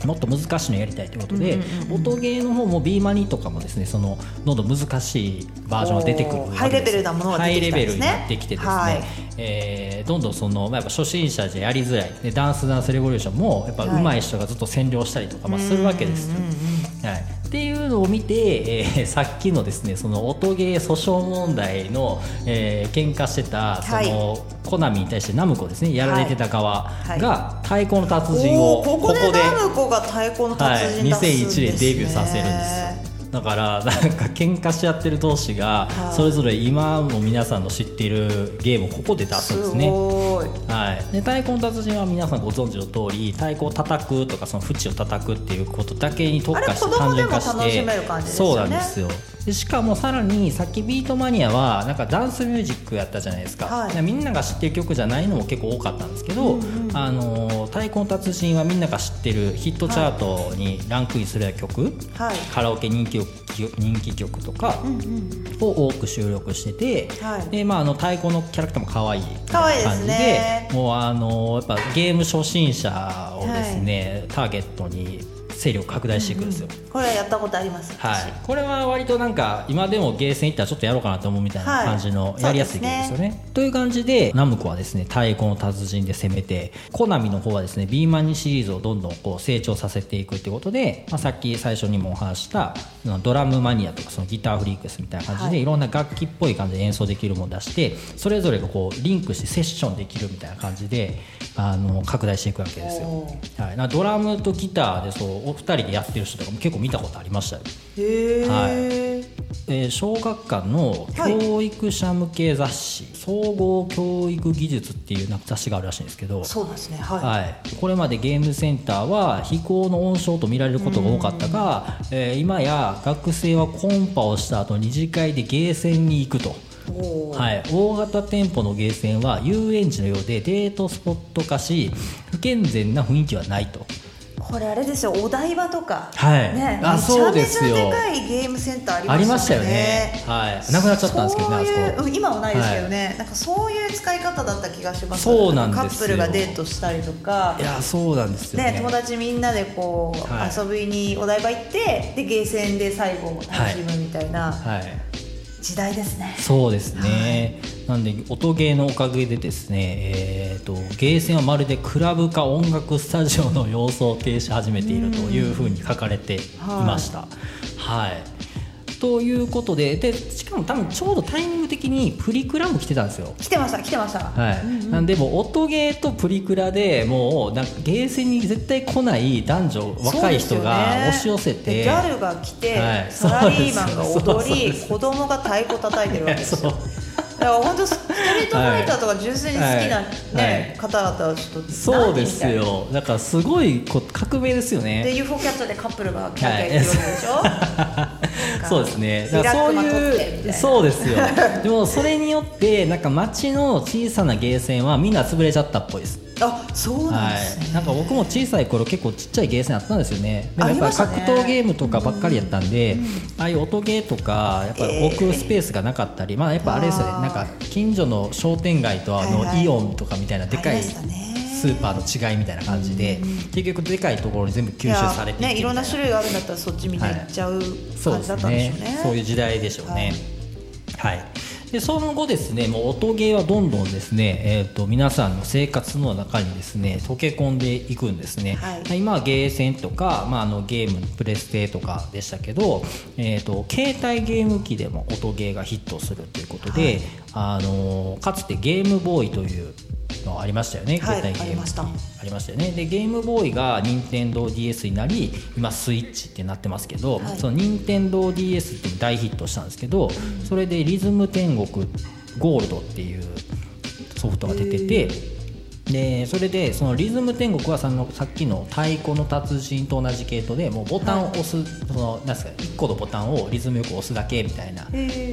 Speaker 2: もっと難しいのやりたいということで、音ゲーの方も B マニとかもですねそのどんどん難しいバージョンが出てくる
Speaker 1: ハイレベルなものが出てきたんですね。
Speaker 2: ハイレベルになってきてですね、
Speaker 1: はい。
Speaker 2: えーどんどんその、まあ、やっぱ初心者じゃやりづらい。でダンスダンスレボリューションもやっぱ上手い人がずっと占領したりとか、まあ、するわけですよ。はい、っていうのを見て、えー さっきのですねその音ゲー訴訟問題の、えー喧嘩してたその、コナミに対してナムコですねやられてた側
Speaker 1: はい。
Speaker 2: が太鼓の達人を
Speaker 1: おーここでナムコが太鼓の
Speaker 2: はい、
Speaker 1: 達人出すんです、ね。
Speaker 2: 2001年デビューさせるんです。よだからなんか喧嘩し合ってる同士が
Speaker 1: はい。
Speaker 2: それぞれ今も皆さんの知っているゲームをここで出すんですね。はい、で太鼓の達人は皆さんご存知の通り太鼓を叩くとかその縁を叩くっていうことだけに特化して単純化してそうなんですよ。でしかもさらにさっきビートマニアはなんかダンスミュージックやったじゃないですか、
Speaker 1: はい。
Speaker 2: でみんなが知ってる曲じゃないのも結構多かったんですけど、あの太鼓の達人はみんなが知ってるヒットチャートにランクインする曲、
Speaker 1: はい。
Speaker 2: カラオケ人気人気曲とかを多く収録してて、
Speaker 1: はい。
Speaker 2: でまあ、あの太鼓のキャラクターも可愛い感じ
Speaker 1: ね
Speaker 2: でもうあのやっぱゲーム初心者をですね、ターゲットに勢力拡大していくんですよ、
Speaker 1: これやったことあります。
Speaker 2: はい、これは割となんか今でもゲーセン行ったらちょっとやろうかなと思うみたいな
Speaker 1: はい。
Speaker 2: 感じのやりやすいゲームですよね。という感じでナムコはですね太鼓の達人で攻めてコナミの方はですねビーマニシリーズをどんどんこう成長させていくってことで、まあ、さっき最初にもお話ししたドラムマニアとかそのギターフリークスみたいな感じで、
Speaker 1: はい。
Speaker 2: い、ろんな楽器っぽい感じで演奏できるものを出してそれぞれがこうリンクしてセッションできるみたいな感じであの拡大していくわけですよ。
Speaker 1: お
Speaker 2: はい、なドラムとギターでそうお二人でやってる人とかも結構見たことありましたよ。はい。えー小学館の教育者向け雑誌「総合教育技術」っていうな雑誌があるらしいんですけど、
Speaker 1: そうですね。はい、
Speaker 2: はい、これまでゲームセンターは非行の温床と見られることが多かったが、えー今や学生はコンパをした後二次会でゲーセンに行くと。はい、大型店舗のゲーセンは遊園地のようでデートスポット化し不健全な雰囲気はないと
Speaker 1: これあれですよお台場とか、
Speaker 2: はい。
Speaker 1: ね、
Speaker 2: あそうですよ。
Speaker 1: でかいゲームセンターありましたよね。
Speaker 2: ありましたよね。はい。なくなっちゃったんですけどねあそ
Speaker 1: 今はないですけどね、なんかそういう使い方だった気がします。
Speaker 2: そうなん
Speaker 1: カップルがデートしたりとか。
Speaker 2: いやそうなんですよね。
Speaker 1: ね、友達みんなでこう、
Speaker 2: はい。
Speaker 1: 遊びにお台場行ってでゲーセンで最後楽しむみたいな。
Speaker 2: はい
Speaker 1: 時代ですね、
Speaker 2: そうですね、なんで音ゲーのおかげでですね、えー、とゲーセンはまるでクラブか音楽スタジオの様相を呈し始めているというふうに書かれていました。はいということででしかも多分ちょうどタイミング的にプリクラも来てたんですよ。
Speaker 1: 来てました来てました、
Speaker 2: はい。なんでもう音ゲーとプリクラでもうなんかゲーセンに絶対来ない男女若い人が押し寄せて、
Speaker 1: でギャルが来て、
Speaker 2: はい。
Speaker 1: サラリーマンが踊り子供が太鼓叩いてるわけですよ。だから本当ストリートファイターとか純粋に好きな、
Speaker 2: はい。
Speaker 1: ね
Speaker 2: はい。
Speaker 1: 方々はちょっと
Speaker 2: そうですよ。だからすごいこう革命ですよね
Speaker 1: で UFO キャッチャーでカップルがキャーキャー言ってるでしょ、
Speaker 2: そうですね。
Speaker 1: リラックマ取ってみ
Speaker 2: そう
Speaker 1: い
Speaker 2: うそうですよ。でもそれによってなんか街の小さなゲーセンはみんな潰れちゃったっぽいです
Speaker 1: あそうなんですね、
Speaker 2: はい、なんか僕も小さい頃結構ちっちゃいゲーセンあったんですよね。でもやっぱり格闘ゲームとかばっかりやったんで、ああいう音ゲーとかやっぱり置くスペースがなかったり、まあやっぱあれですよね。なんか近所の商店街とあの
Speaker 1: はいはい
Speaker 2: イオンとかみたいなでかいスーパーの違いみたいな感じで、結局でかいところに全部吸収されてい
Speaker 1: ねいろんな種類があるんだったらそっちみんな行っちゃう感じだったんで
Speaker 2: ね
Speaker 1: しょうね。
Speaker 2: そういう時代でしょうね。はい、でその後ですねもう音ゲーはどんどんですね、えー、と皆さんの生活の中にですね溶け込んでいくんですね、
Speaker 1: はい。
Speaker 2: 今はゲーセンとか、まあ、あのゲームプレステとかでしたけど、えー、と携帯ゲーム機でも音ゲーがヒットするということで、あのかつてゲームボーイというのありましたよね、
Speaker 1: はい
Speaker 2: 携帯ゲーム。機
Speaker 1: ありました。
Speaker 2: ありましたよね。でゲームボーイが任天堂 d s になり今スイッチってなってますけど、
Speaker 1: はい。
Speaker 2: その任天堂 d s って大ヒットしたんですけど、それでリズム天国ゴールドっていうソフトが出ててでそれでそのリズム天国はそのさっきの太鼓の達人と同じ系統でもうボタンを押す、そのなんですか1個のボタンをリズムよく押すだけみたいな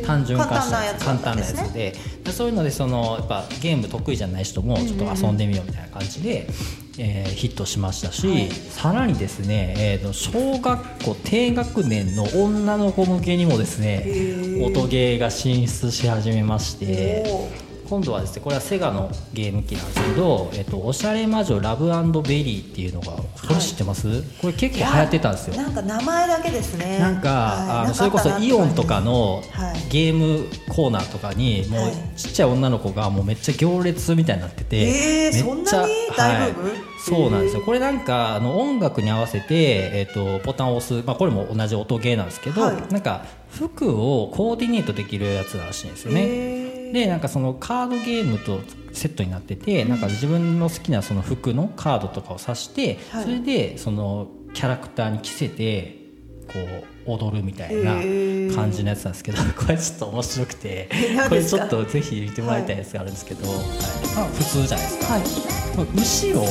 Speaker 2: 単純化した
Speaker 1: 簡
Speaker 2: 簡単な
Speaker 1: やつ
Speaker 2: で。でそういうのでそのやっぱゲーム得意じゃない人もちょっと遊んでみようみたいな感じで、えーヒットしましたし、
Speaker 1: はい。
Speaker 2: さらにですね、えーと小学校低学年の女の子向けにもですね
Speaker 1: ー。
Speaker 2: 音ゲーが進出し始めまして。
Speaker 1: お
Speaker 2: 今度はですねこれはセガのゲーム機なんですけど「えっと、おしゃれ魔女ラブベリー」っていうのがこれ知ってます、これ結構流行ってたんですよ。
Speaker 1: なんか名前だけですね。
Speaker 2: なんか、
Speaker 1: はい。
Speaker 2: あのそれこそイオンとかの
Speaker 1: はい。
Speaker 2: ゲームコーナーとかにもう
Speaker 1: はい。
Speaker 2: ちっちゃい女の子がもうめっちゃ行列みたいになってて、
Speaker 1: えー
Speaker 2: めっちゃはい。そうなんですよ。これなんかあの音楽に合わせて、えっとボタンを押す、まあ、これも同じ音ゲーなんですけど、
Speaker 1: はい。
Speaker 2: なんか服をコーディネートできるやつらしいんですよね。でなんかそのカードゲームとセットになってて、なん。か自分の好きなその服のカードとかを刺して、それでそのキャラクターに着せてこう踊るみたいな感じのやつなんですけど、これちょっと面白くて
Speaker 1: 何
Speaker 2: これちょっとぜひ見てもらいたいやつがあるんですけど、はい。まあ普通じゃないですか。
Speaker 1: はい。
Speaker 2: 後ろ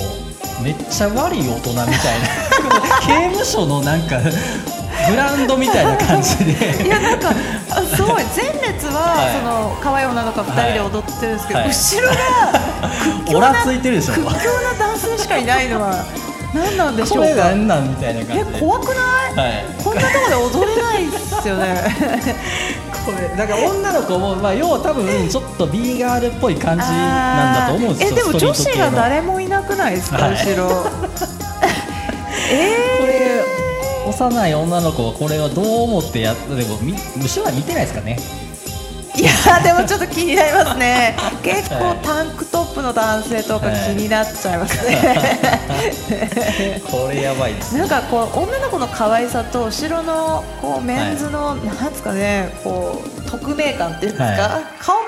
Speaker 2: めっちゃ悪い大人みたいな 刑務所のなんかグラウンドみたいな感じで。
Speaker 1: いやなんかあすごい。前列は、
Speaker 2: はい。
Speaker 1: その可愛い女の子二人で踊ってるんですけど、
Speaker 2: はい。
Speaker 1: 後ろが
Speaker 2: オラついてるでしょ。
Speaker 1: 屈強な男性しかいないのは何なんでしょ
Speaker 2: これ
Speaker 1: うか？
Speaker 2: なんなんみたいな感
Speaker 1: え
Speaker 2: じで。
Speaker 1: 怖くない、
Speaker 2: はい
Speaker 1: ですよね。
Speaker 2: これだから女の子も、まあ、要は多分ちょっと B ガールっぽい感じなんだと思うんですよ。
Speaker 1: えでも女子が誰もいなくないですか、
Speaker 2: はい。
Speaker 1: 後ろ。え
Speaker 2: これ幼い女の子はこれはどう思ってやったでもみ後ろは見てないですかね。
Speaker 1: ー、いやでもちょっと気になりますね。結構タンクトップの男性とか気になっちゃいますね、
Speaker 2: これやばいです。
Speaker 1: なんかこう女の子の可愛さと後ろのこうメンズの、なんですかねこう匿名感っていうんですか、
Speaker 2: は
Speaker 1: 顔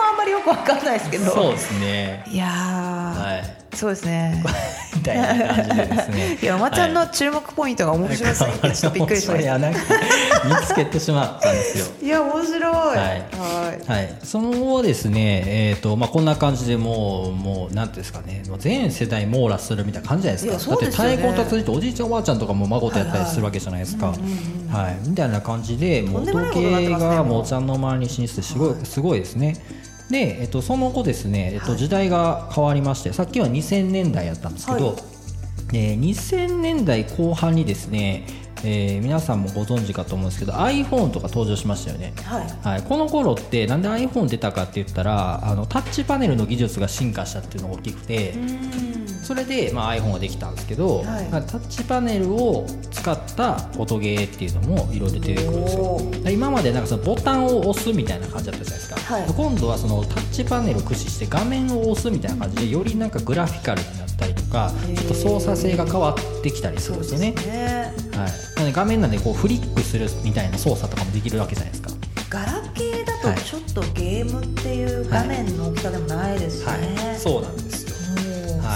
Speaker 1: わかんないですけど。
Speaker 2: そうですね。
Speaker 1: いやー、
Speaker 2: はい。
Speaker 1: そうですね。
Speaker 2: みたいな感じでですね。
Speaker 1: いやまちゃんの
Speaker 2: はい。
Speaker 1: 注目ポイントが面白すぎてちょっとびっくりしました。
Speaker 2: 見つけてしまったんですよ。
Speaker 1: いや面白い。はい。
Speaker 2: い。はい、その後ですね、えーとまあ、こんな感じでもう、もうなんですかね、もう全世代網羅するみたいな感じじゃないですか、
Speaker 1: ね。
Speaker 2: だって太鼓達人っておじいちゃん、おばあちゃんとかも孫とやったりするわけじゃないですか、はい。みたいな感じで、もう時計がもうお茶の間に進出してすごい、すごいですね。で、えっと、その後ですね、えっと、時代が変わりまして、さっきは2000年代やったんですけど、
Speaker 1: はい。
Speaker 2: えー2000年代後半にですね、えー皆さんもご存知かと思うんですけど iPhone とか登場しましたよね、
Speaker 1: はい。
Speaker 2: はい、この頃ってなんで iPhone 出たかって言ったらあのタッチパネルの技術が進化したっていうのが大きくてそれで、まあ、iPhone ができたんですけど、
Speaker 1: はい。
Speaker 2: まあタッチパネルを使った音ゲーっていうのもいろいろ出てくるんですよ。今までなんかそのボタンを押すみたいな感じだったじゃないですか、
Speaker 1: はい。
Speaker 2: 今度はそのタッチパネルを駆使して画面を押すみたいな感じでよりなんかグラフィカルになったりとかちょっと操作性が変わってきたりするんですよね。
Speaker 1: ね
Speaker 2: はい、な画面なんでこうフリックするみたいな操作とかもできるわけじゃないですか。
Speaker 1: ガラケーだ
Speaker 2: はい。
Speaker 1: とちょっとゲームっていう画面の大きさでもないですしね、
Speaker 2: そうなんですよ。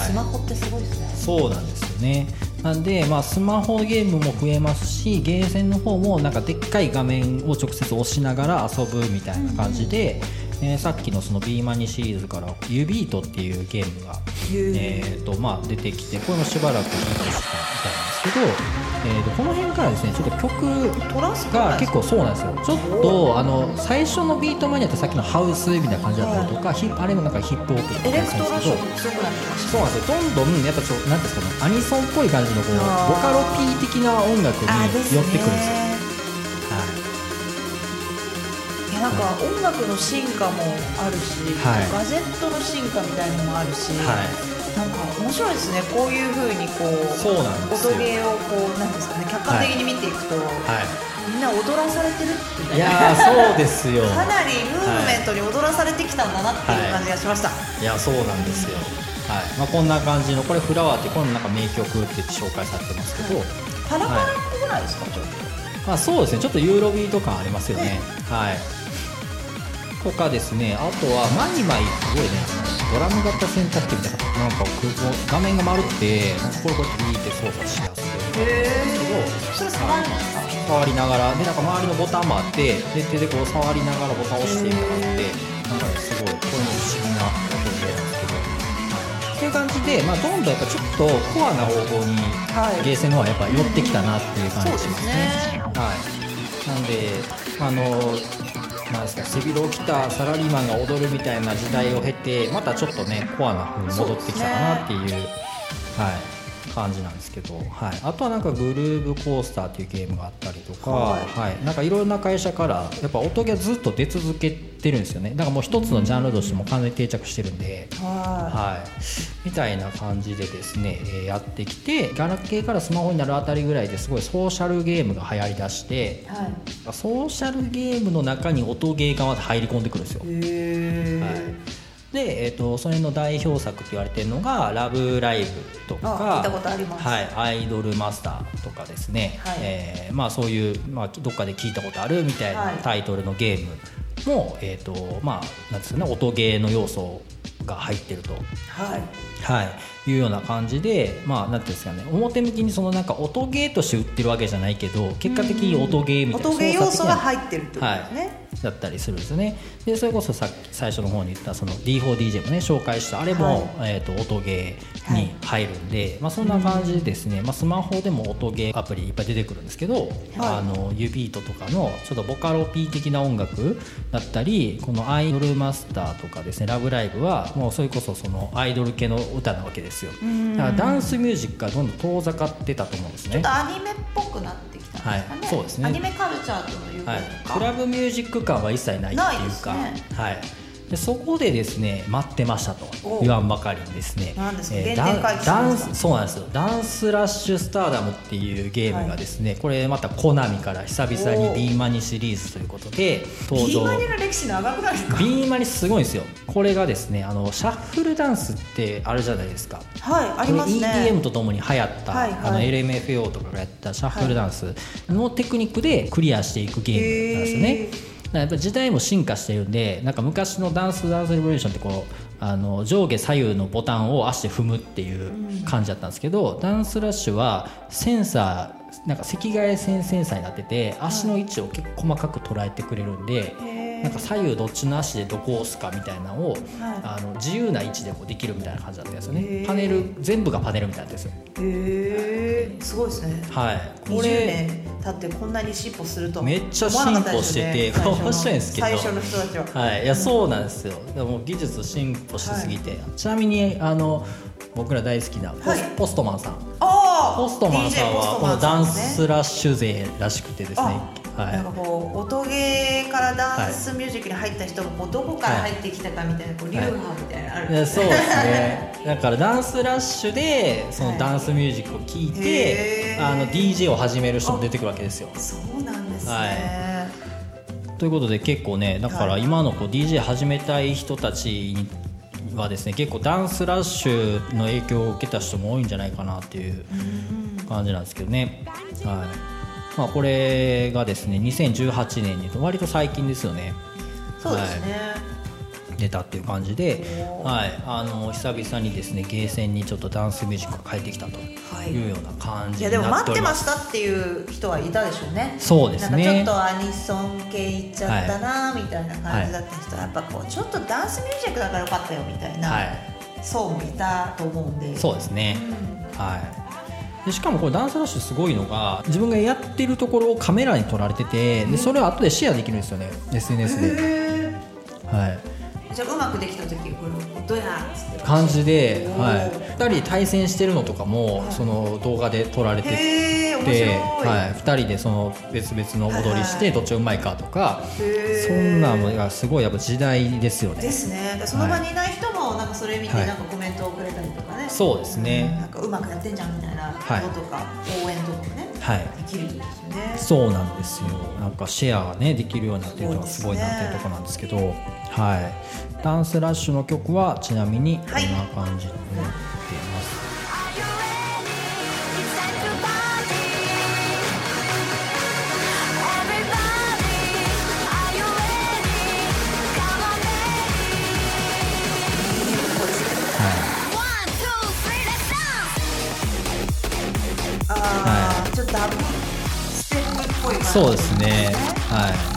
Speaker 1: スマホってすごいですね、
Speaker 2: そうなんですよね。なんで、まあ、スマホゲームも増えますしゲーセンの方もなんかでっかい画面を直接押しながら遊ぶみたいな感じで、えーさっきのその B マニシリーズから「jubeat」っていうゲームが、えーとまあ、出てきてこれもしばらくヒットしたみたいなんですけどえーとこの辺からですねちょっと曲が結構そうなんですよ。ちょっとあの最初のビートマニアってさっきのハウスみたいな感じだったりとか、ヒあれもなんかヒップホップとか
Speaker 1: エレクトロ
Speaker 2: ですけどそうなんですよ。どんどんやっぱちょなんですかねアニソンっぽい感じのこうボカロ P 的な音楽に寄ってくるんですよ。
Speaker 1: ね。い。やなんか音楽の進化もあるし、
Speaker 2: はい。
Speaker 1: ガジェットの進化みたいなのもあるし、
Speaker 2: はい
Speaker 1: なんか面白いですね。こういうふうにこう
Speaker 2: そうなんですよ。
Speaker 1: 音ゲーをこうなんですかね。客観的に見ていくと、
Speaker 2: はい。
Speaker 1: みんな踊らされてる
Speaker 2: いやーそうですよ。
Speaker 1: かなりムーブメントに踊らされてきたんだなっていう感じがしました、
Speaker 2: い。やそうなんですよ。はい。まあ、こんな感じのこれフラワーってこのなんか名曲って紹介されてますけど、
Speaker 1: パラパラっぽくないですか、ちょっと
Speaker 2: まあ、そうですね。ちょっとユーロビート感ありますよね。はい。とかですね。あとはマイマイすごいねドラム型洗濯機みたいななんかこう画面が丸くてなんかこれこうやってビーって操作しやすい。
Speaker 1: へ
Speaker 2: すけど
Speaker 1: それ触るんですか
Speaker 2: 触りながらでなんか周りのボタンもあってで手でこう触りながらボタンを押していくのがあってなんかねすごいこれも不思議な音ゲーなんですけど、はい、っていう感じで、まあ、どんどんやっぱちょっとコアな方向に
Speaker 1: はい
Speaker 2: ゲーセンの方はやっぱ寄ってきたなっていう感じしますね。
Speaker 1: そうですね。
Speaker 2: はい、なんであのなんですか背広を着たサラリーマンが踊るみたいな時代を経てまたちょっとねコアな風に戻ってきたかなっていう。はい、感じなんですけど、はい、あとはなんかグルーブコースターっていうゲームがあったりとか、
Speaker 1: は
Speaker 2: はい。なんかいろんな会社からやっぱ音ゲーずっと出続けてるんですよね。だからもう一つのジャンルとしても完全に定着してるんで。
Speaker 1: は
Speaker 2: はい、みたいな感じでですね、えーやってきてガラケーからスマホになるあたりぐらいですごいソーシャルゲームが流行りだして
Speaker 1: い。は
Speaker 2: ソーシャルゲームの中に音ゲーがまた入り込んでくるんですよ。
Speaker 1: い。へえ、
Speaker 2: はいで、えー、とそれの代表作って言われてるのが「ラブライブ!」と
Speaker 1: あ
Speaker 2: かはい、アイドルマスターとかですね、
Speaker 1: はい。
Speaker 2: えーまあ、そういう、まあ、どっかで聞いたことあるみたいな
Speaker 1: はい。
Speaker 2: タイトルのゲームも、えーとまあ、なんですかね音ゲーの要素が入ってると。
Speaker 1: はい
Speaker 2: はい、いうような感じで、まあ、なんていうんですかね、表向きにそのなんか音ゲーとして売ってるわけじゃないけど、結果的に音ゲーみたいな
Speaker 1: 音ゲー要素が
Speaker 2: っ
Speaker 1: 入ってるってことですね、
Speaker 2: はい、だったりするんですよね。で、それこそさっき最初の方に言ったその D4DJ もね紹介したあれも、えっ、と音ゲーに入るんで、まあそんな感じでですね、まあスマホでも音ゲーアプリいっぱい出てくるんですけど、あのユビートとかのちょっとボカロ P 的な音楽だったり、このアイドルマスターとかですね、ラブライブはもうそれこそそのアイドル系の歌なわけですよ。だからダンスミュージックがどんどん遠ざかってたと思うんですね。
Speaker 1: ちょっと。アニメっぽくなってきたんですかね、
Speaker 2: はいそうですね。
Speaker 1: アニメカルチャーという
Speaker 2: はい。
Speaker 1: か、
Speaker 2: クラブミュージック感は一切ないっていうか、
Speaker 1: ね。
Speaker 2: はい、でそこでですね待ってましたと。
Speaker 1: お。
Speaker 2: 言わんばかりにですね。
Speaker 1: 何ですか？
Speaker 2: えー
Speaker 1: 原点回帰し
Speaker 2: ダンスそうなんですよ。ダンスラッシュスターダムっていうゲームがですね、これまたコナミから久々に
Speaker 1: お。
Speaker 2: B マニシリーズということで登
Speaker 1: ビー
Speaker 2: 場
Speaker 1: マニの歴史長くないですか
Speaker 2: ？B マニすごいんですよ。これがですねあのシャッフルダンスってあるじゃないですか。
Speaker 1: はいありますね。
Speaker 2: EDM とともに流行った、
Speaker 1: はいはい。
Speaker 2: あの LMFAO とかがやったシャッフルダンスのテクニックでクリアしていくゲームなんですよね。やっぱ時代も進化してるんでなんか昔のダンスダンスレボリューションってこうあの上下左右のボタンを足で踏むっていう感じだったんですけど、ダンスラッシュはセンサーなんか赤外線センサーになってて足の位置を結構細かく捉えてくれるんで、なんか左右どっちの足でどこを押すかみたいなのを、あの自由な位置でこうできるみたいな感じだったんですよね。パネル全部がパネルみたいなんですよ。
Speaker 1: へえすごいですね。
Speaker 2: はい。こ
Speaker 1: 20
Speaker 2: れ
Speaker 1: 年経ってこんなに進歩するとは
Speaker 2: めっちゃ進歩してて 面白いんですけど。
Speaker 1: 最初の人たちは。
Speaker 2: はい、いやそうなんですよ。でも技術進歩しすぎて、ちなみにあの僕ら大好きなポス,、
Speaker 1: はい。
Speaker 2: ポストマンさん。
Speaker 1: ああ
Speaker 2: ポストマンさんはこのダンスラッシュ勢らしくてですね
Speaker 1: あなんか
Speaker 2: は
Speaker 1: こう音ゲーからダンスミュージックに入った人がこうどこから入ってきたかみたいなこう流派みたいなのあるん
Speaker 2: い、いや
Speaker 1: です
Speaker 2: そうですね。だからダンスラッシュでそのダンスミュージックを聴いて、
Speaker 1: へー。
Speaker 2: あの DJ を始める人も出てくるわけですよ。
Speaker 1: そうなんですね、
Speaker 2: はということで結構ねだから今のこう DJ 始めたい人たちにはですね結構ダンスラッシュの影響を受けた人も多いんじゃないかなっていう感じなんですけどね、はいまあ、これがですね2018年に割と最近ですよね。
Speaker 1: そうですね、
Speaker 2: 出たっていう感じで、はい、あの久々にですねゲーセンにちょっとダンスミュージックが帰ってきたと
Speaker 1: はい。
Speaker 2: いうような感
Speaker 1: い
Speaker 2: じ
Speaker 1: やでも待っ
Speaker 2: になっておりま。
Speaker 1: てますしたっていう人はいたでしょうね。
Speaker 2: そうですね。
Speaker 1: ちょっとアニソン系いっちゃったなみたいな感じだった人はやっぱこうちょっとダンスミュージックだからよかったよみたいな
Speaker 2: はい。
Speaker 1: 層もいたと思うんで。
Speaker 2: そうですね、
Speaker 1: うん。
Speaker 2: はいでしかもこれダンスラッシュすごいのが自分がやってるところをカメラに撮られててでそれを後でシェアできるんですよね。SNS で、
Speaker 1: へ
Speaker 2: はい、
Speaker 1: ーじゃあうまくできた時これどうや
Speaker 2: 感じで、はい、2人対戦してるのとかもその動画で撮られてて、はい、2人でその別々の踊りしてどっちがうまいかとかそんなのがすごいやっぱ時代ですよね。
Speaker 1: ですね。でその場にいない人もなんかそれ見て
Speaker 2: はい。
Speaker 1: なんかコメントをくれたりとかね、
Speaker 2: そうですね。
Speaker 1: なんかうまくやってんじゃんみたいな
Speaker 2: はい
Speaker 1: こととか、応援とかもね、
Speaker 2: はい
Speaker 1: できるんですよね。
Speaker 2: そうなんですよ。なんかシェアがねできるようになってるのがすごいなっていうところなんですけどはい。ダンスラッシュの曲はちなみにこんな感じ？になって
Speaker 1: い
Speaker 2: そうですね。はい.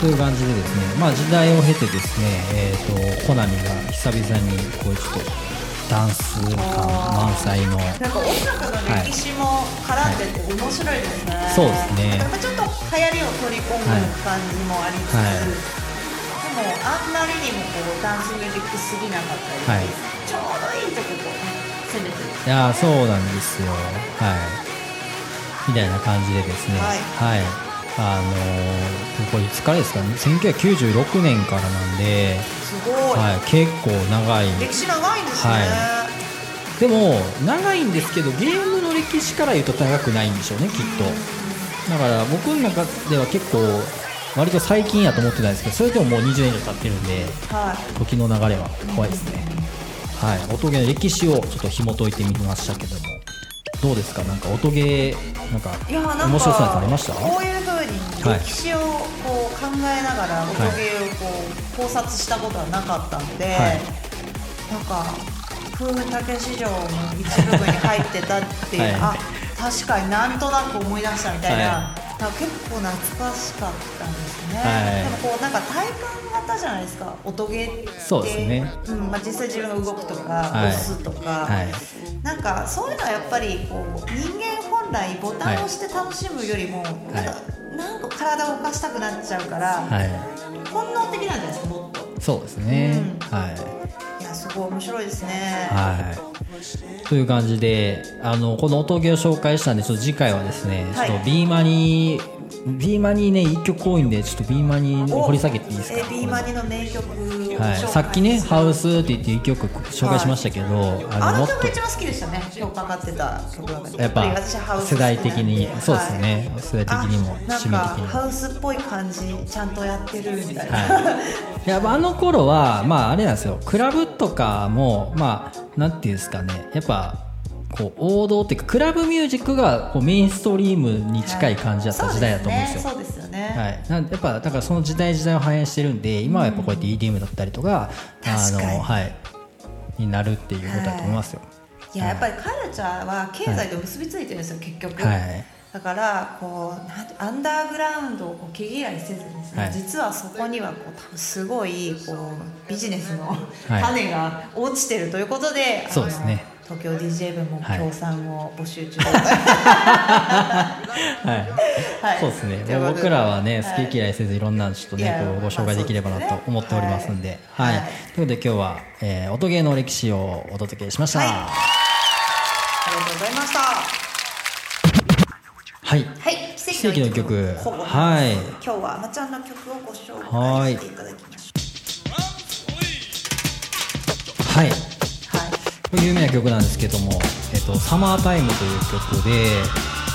Speaker 2: という感じでですねまあ時代を経てですねえっ、とコナミが久々にこうちょっとダンス感満載の
Speaker 1: なんか音楽の歴史も絡んでて面白いですね、
Speaker 2: そうですね。
Speaker 1: やっぱちょっと流行りを取り込む感じもありつつ、
Speaker 2: はい。
Speaker 1: でもあんまりにもこうダンスミュージックすぎなかったり、
Speaker 2: はい。
Speaker 1: ちょうどいいとここ攻めてる。
Speaker 2: いやーそうなんですよ。はい。みたいな感じでですね。
Speaker 1: はい。
Speaker 2: あのーこれいつからですかね。1996年からなんで、
Speaker 1: すごい、
Speaker 2: はい、結構長い。
Speaker 1: 歴史長いんですね、
Speaker 2: はでも長いんですけどゲームの歴史から言うと長くないんでしょうねきっと。だから僕の中では結構割と最近やと思ってたんですけどそれでももう20年以上経ってるんで
Speaker 1: はい。
Speaker 2: 時の流れは怖いですねはい。音ゲーの歴史をちょっと紐解いてみましたけども。どうですか？なんか音ゲーなんか面白そうなやつありました？
Speaker 1: こういうふうに
Speaker 2: はい
Speaker 1: 歴史をこう考えながら音ゲーをこう考察したことはなかったので、
Speaker 2: はい。
Speaker 1: なんか風雲竹市場の一部分に入ってたっていう、
Speaker 2: はい。
Speaker 1: あ確かになんとなく思い出したみたいな,、
Speaker 2: は
Speaker 1: なんか結構懐かしかったんですね、
Speaker 2: はい。
Speaker 1: でもこうなんか体感型じゃないですか。音ゲーって。
Speaker 2: そうですね。
Speaker 1: うん。まあ、実際自分が動くとか、
Speaker 2: はい。
Speaker 1: 押すとか、
Speaker 2: はい。
Speaker 1: なんかそういうのはやっぱりこう人間本来ボタンを押して楽しむよりも、なんかなんか体を動かしたくなっちゃうから、
Speaker 2: はい。
Speaker 1: 本能的なんじゃないですかもっと。
Speaker 2: そうですね、
Speaker 1: うん。
Speaker 2: はい。
Speaker 1: いやすごい面白いですね。
Speaker 2: はい、という感じであのこの音ゲーを紹介したんでちょっと次回はですね、
Speaker 1: はい。
Speaker 2: ちょっと B マニビーマニね一曲多いんでちょっとビーマニ掘り下げていいですか？
Speaker 1: えービーマニの名曲
Speaker 2: はい、さっきね「ハウス」って言って一曲紹介しましたけど、
Speaker 1: あの
Speaker 2: あのもっと
Speaker 1: 一番好きでしたね今日かかってた曲
Speaker 2: やっぱ世代的にそうですね。世代的にも趣味的にも。
Speaker 1: ハウスっぽい感じちゃんとやってるみたいな、
Speaker 2: はい、やっぱあの頃はまああれなんですよ。クラブとかもまあなんていうんですかね。やっぱこう王道っていうかクラブミュージックがこうメインストリームに近い感じだった時代だと思うんですよ。
Speaker 1: そうですよね。
Speaker 2: はい、なんやっぱだからその時代時代を反映してるんで今はやっぱこうやって EDM だったりとか、あ
Speaker 1: 確かに。
Speaker 2: のはい。になるっていうことだと思いますよ。
Speaker 1: いややっぱりカルチャーは経済と結びついてるんですよ、結局、
Speaker 2: はい。
Speaker 1: だからこうなんてアンダーグラウンドを毛嫌いせずにですね、
Speaker 2: はい。
Speaker 1: 実はそこにはこう多分すごいこうビジネスの
Speaker 2: はい。
Speaker 1: 種が落ちてるということで、
Speaker 2: そうですね
Speaker 1: 東京 DJ 部も
Speaker 2: はい
Speaker 1: 協賛を募集中
Speaker 2: はい。
Speaker 1: はい。
Speaker 2: そうですね。僕らはね
Speaker 1: はい。
Speaker 2: 好き嫌いせずいろんなのちょっとねこうご紹介できればなと思っておりますんで、
Speaker 1: は
Speaker 2: はい。い。ということで今日は、えー音ゲーの歴史をお届けしました。
Speaker 1: ありがとうございました。
Speaker 2: はい。
Speaker 1: はい。
Speaker 2: 奇跡の曲。はい。
Speaker 1: 今日はあまちゃんの曲をご紹介していただきまし
Speaker 2: はい
Speaker 1: たはい
Speaker 2: 有名な曲なんですけども「えっとサマータイム」という曲で、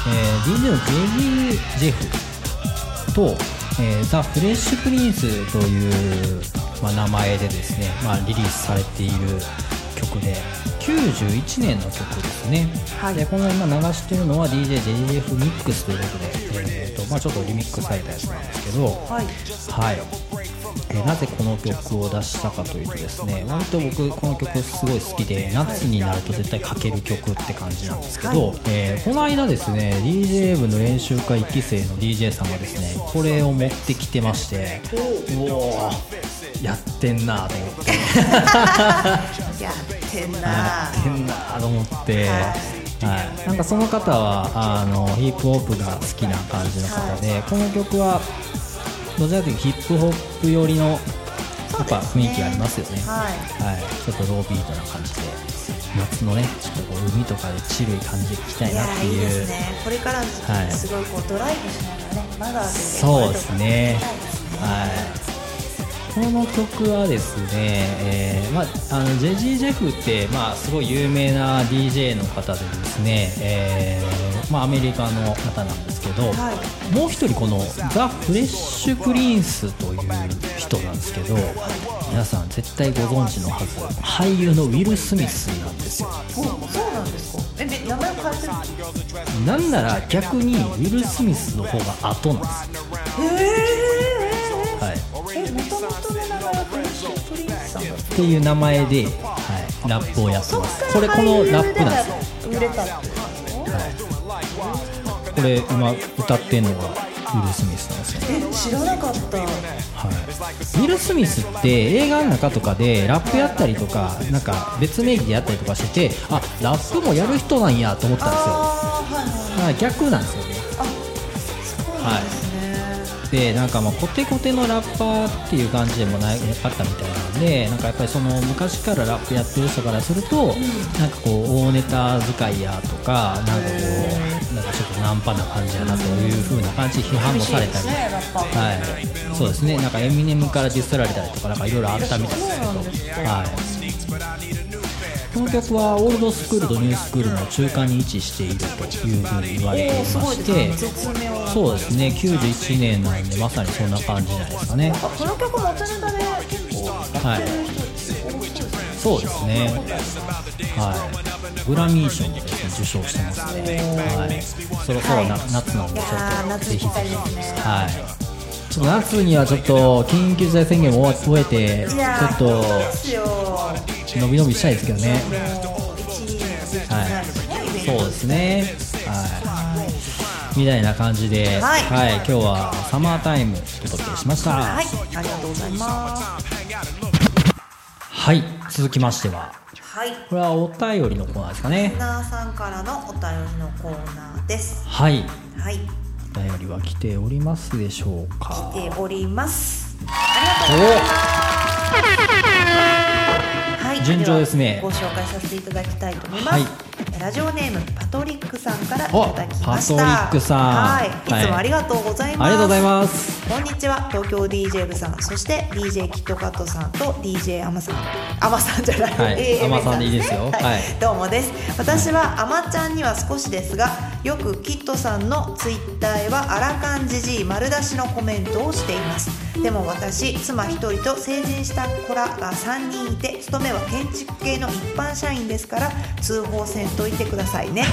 Speaker 2: えー、DJ のジェリー・ジェフと、えーザ・フレッシュ・プリンスという、まあ、名前でですね、まあ、リリースされている曲で91年の曲ですね、
Speaker 1: はい。
Speaker 2: でこの今流してるのは DJ ジェリー・ジェフミックスということで、えーとまあ、ちょっとリミックスされたやつなんですけど、
Speaker 1: はい。
Speaker 2: はい、えーなぜこの曲を出したかというとですね割と僕この曲すごい好きで夏になると絶対かける曲って感じなんですけど、えーこの間ですね DJ 部の練習会1期生の DJ さんがですねこれを持ってきてましてうおーやってんなと思って。
Speaker 1: やってんな
Speaker 2: やってんなと思って、はい、なんかその方はあのヒップホップが好きな感じの方で、この曲はどちらかというとヒップホップ寄りのやっぱ雰囲気ありますよね。
Speaker 1: はい。
Speaker 2: はい、ちょっとロービートな感じで夏のねちょっとこう海とかでチルい感じで聴きたいなって
Speaker 1: いい
Speaker 2: いう
Speaker 1: ですね。これからの時期
Speaker 2: はい。
Speaker 1: すごいこうドライブしながらねマガーで
Speaker 2: そうですね。はいこの曲はですね、えーまあ、あのジェジー・ジェフって、まあ、すごい有名な DJ の方でですね、えーまあ、アメリカの方なんですけど、
Speaker 1: はい。
Speaker 2: もう一人このザ・フレッシュ・プリンスという人なんですけど皆さん絶対ご存知のはず俳優のウィル・スミスなんですよ。
Speaker 1: おそうなんですか。えめ名前変えてる
Speaker 2: なんなら逆にウィル・スミスの方が後なんですよ、
Speaker 1: え
Speaker 2: はい、
Speaker 1: ー、えもともとの名前はフレッシュプリンスさんだっ
Speaker 2: っていう名前で、はい、ラップをやってます。これこのラップなんですよ
Speaker 1: 売れたってこと
Speaker 2: これ今歌ってんのがウィル・スミスなんですよね、
Speaker 1: え知らなかった
Speaker 2: はい、ウィル・スミスって映画の中とかでラップやったりとかなんか別名義でやったりとかしててあラップもやる人なんやと思ったんですよ。
Speaker 1: はいはい
Speaker 2: はい。逆なんですよね。
Speaker 1: そうなんですね、
Speaker 2: でなんかまあコテコテのラッパーっていう感じでもなかったみたいなんでなんかやっぱりその昔からラップやってる人からすると、なんかこう大ネタ使いやとかなんかこうなんかちょっとナンパな感じやなという風な感じで批判もされたり、は。い、そうですね。なんかエミネムからディスられたりとかなんかいろいろあったみたいですけど。はいこの曲はオールドスクールとニュースクールの中間に位置しているというふうに言われてい
Speaker 1: お
Speaker 2: ましてそうですね。91年なんでまさにそんな感じじゃないですかね。
Speaker 1: あこの曲元ネタで
Speaker 2: はい。そうですね。はい。グラミー賞もですね受賞してますね。はい。そろそろな、
Speaker 1: はい
Speaker 2: 夏なんでちょっと
Speaker 1: 夏
Speaker 2: ぜひぜひ。はい。ちょっと夏にはちょっと緊急事態宣言も終えてちょっと伸び伸びしたいですけどね。はい。そうですね。はい。みたいな感じで、
Speaker 1: はい。
Speaker 2: 今日はサマータイムお届けしました。
Speaker 1: はい。ありがとうございます。
Speaker 2: はい。続きましては。
Speaker 1: はい。
Speaker 2: これはお便りのコーナーですかね。
Speaker 1: リスナーさんからのお便りのコーナーです。
Speaker 2: はい。
Speaker 1: はい。
Speaker 2: お便りは来ておりますでしょうか。
Speaker 1: 来ております。ありがとうございますはい
Speaker 2: 順調ですね。
Speaker 1: ご紹介させていただきたいと思います、
Speaker 2: はい。
Speaker 1: ラジオネームパトリックさんからいただきました。
Speaker 2: おパトリックさん。
Speaker 1: はい、
Speaker 2: はい
Speaker 1: いつもありがとうございます、
Speaker 2: ありがとうございます。
Speaker 1: こんにちは東京 DJ 部さんそして DJ キットカットさんと DJ アマさん。アマさんじゃない、
Speaker 2: はい。アマさんでいいですよ。
Speaker 1: はい。
Speaker 2: はい。
Speaker 1: どうもです。私はアマちゃんには少しですがよくキットさんのツイッターへはアラカンジジイ丸出しのコメントをしていますでも私妻1人と成人した子らが3人いて勤めは建築系の一般社員ですから通報せんといてくださいね。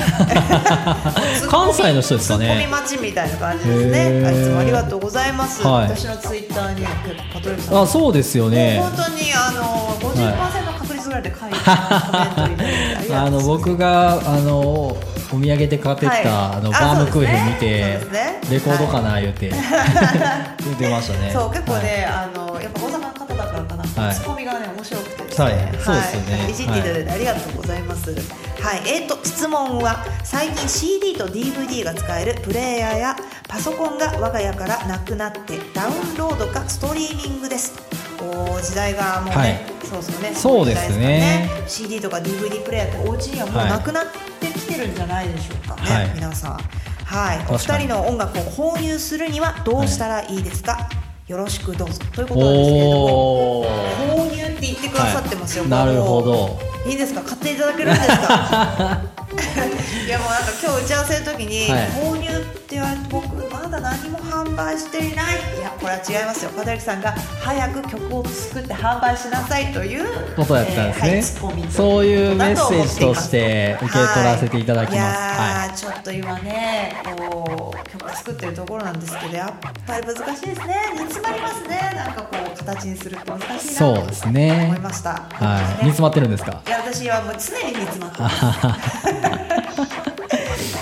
Speaker 2: 関西の人ですかね。
Speaker 1: ツッコミ待ちみたいな感じですね。いつもありがとうございます、
Speaker 2: はい。
Speaker 1: 私のツイッターにパトリさん。
Speaker 2: あそうですよね。
Speaker 1: 本当にあの50%の確率ぐらいで書いてコメントいただいてあ
Speaker 2: の僕があのお土産で買ってきた、あのバームクーヘン見て、レコードかな言うて、言ってましたね
Speaker 1: そう結構ね、あのやっぱ大阪の方だからかな、
Speaker 2: はい
Speaker 1: ツッコミがね面白くて、
Speaker 2: はいそうですね
Speaker 1: いじっていただいてありがとうございます。はい、えーと質問は最近 CD と DVD が使えるプレイヤーやパソコンが我が家からなくなってダウンロードかストリーミングです。お時代がもうね、
Speaker 2: はい
Speaker 1: そうですね。
Speaker 2: そうですね
Speaker 1: CD とか DVD プレイヤーってお家にはもうなくなってきてるんじゃないでしょうかね、
Speaker 2: はい。
Speaker 1: 皆さん。はい、お二人の音楽を購入するにはどうしたらいいですか、よろしくどうぞ。ということなんですけれども購入って言ってくださってますよ、
Speaker 2: はい。なるほど。
Speaker 1: いいですか？買っていただけるんですか？いやもうなんか今日打ち合わせの時に、
Speaker 2: はい。
Speaker 1: 購入って言われて僕まだ何も販売していない。いやこれは違いますよ。片桐さんが早く曲を作って販売しなさいという
Speaker 2: ことやったんですね、
Speaker 1: えーはいツッコミと
Speaker 2: そういうメッセージとして受け取らせていただきます、
Speaker 1: はい、い
Speaker 2: はい。
Speaker 1: やーちょっと今ねこう曲作ってるところなんですけどやっぱり難しいですね。煮詰まりますね。なんかこう形にするって難しいなと
Speaker 2: そうですね。
Speaker 1: 思いました。
Speaker 2: はい、煮詰まってるんですか？
Speaker 1: いや私はもう常に煮詰まってます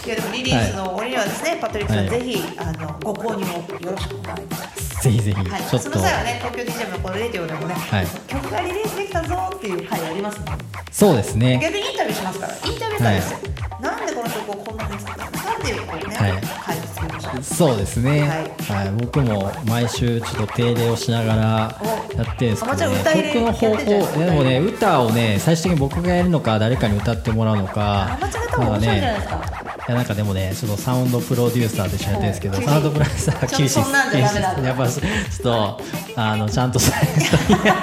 Speaker 1: い。やでもリリースの折にはですね、パトリックさん、
Speaker 2: はい。
Speaker 1: ぜひあのご購入をよろしくお願い。します
Speaker 2: ぜひぜぜひ
Speaker 1: はい、その際はね東京 DJ のこのレディオでもね、
Speaker 2: はい。
Speaker 1: 曲がリリースできたぞっていう回ありますね。
Speaker 2: そうですね。
Speaker 1: 逆にインタビューしますから。インタビュー会です。よ、なんでこの曲をこんなに作ったのかっていうこうね、
Speaker 2: はい。そうですね、
Speaker 1: は
Speaker 2: はい。僕も毎週ちょっと定例をしながらやってるんですけど、
Speaker 1: あまちゃん歌入れ
Speaker 2: 曲の方法でもね歌をね最終的に僕がやるのか誰かに歌ってもらうのか。
Speaker 1: あまちゃん歌も面白いじゃないですか。
Speaker 2: いやなんかでもねちょっとサウンドプロデューサーと一緒にやってるんですけど
Speaker 1: はい
Speaker 2: サウンドプロデューサーは厳しいやっぱちょっとあのちゃんとした人にや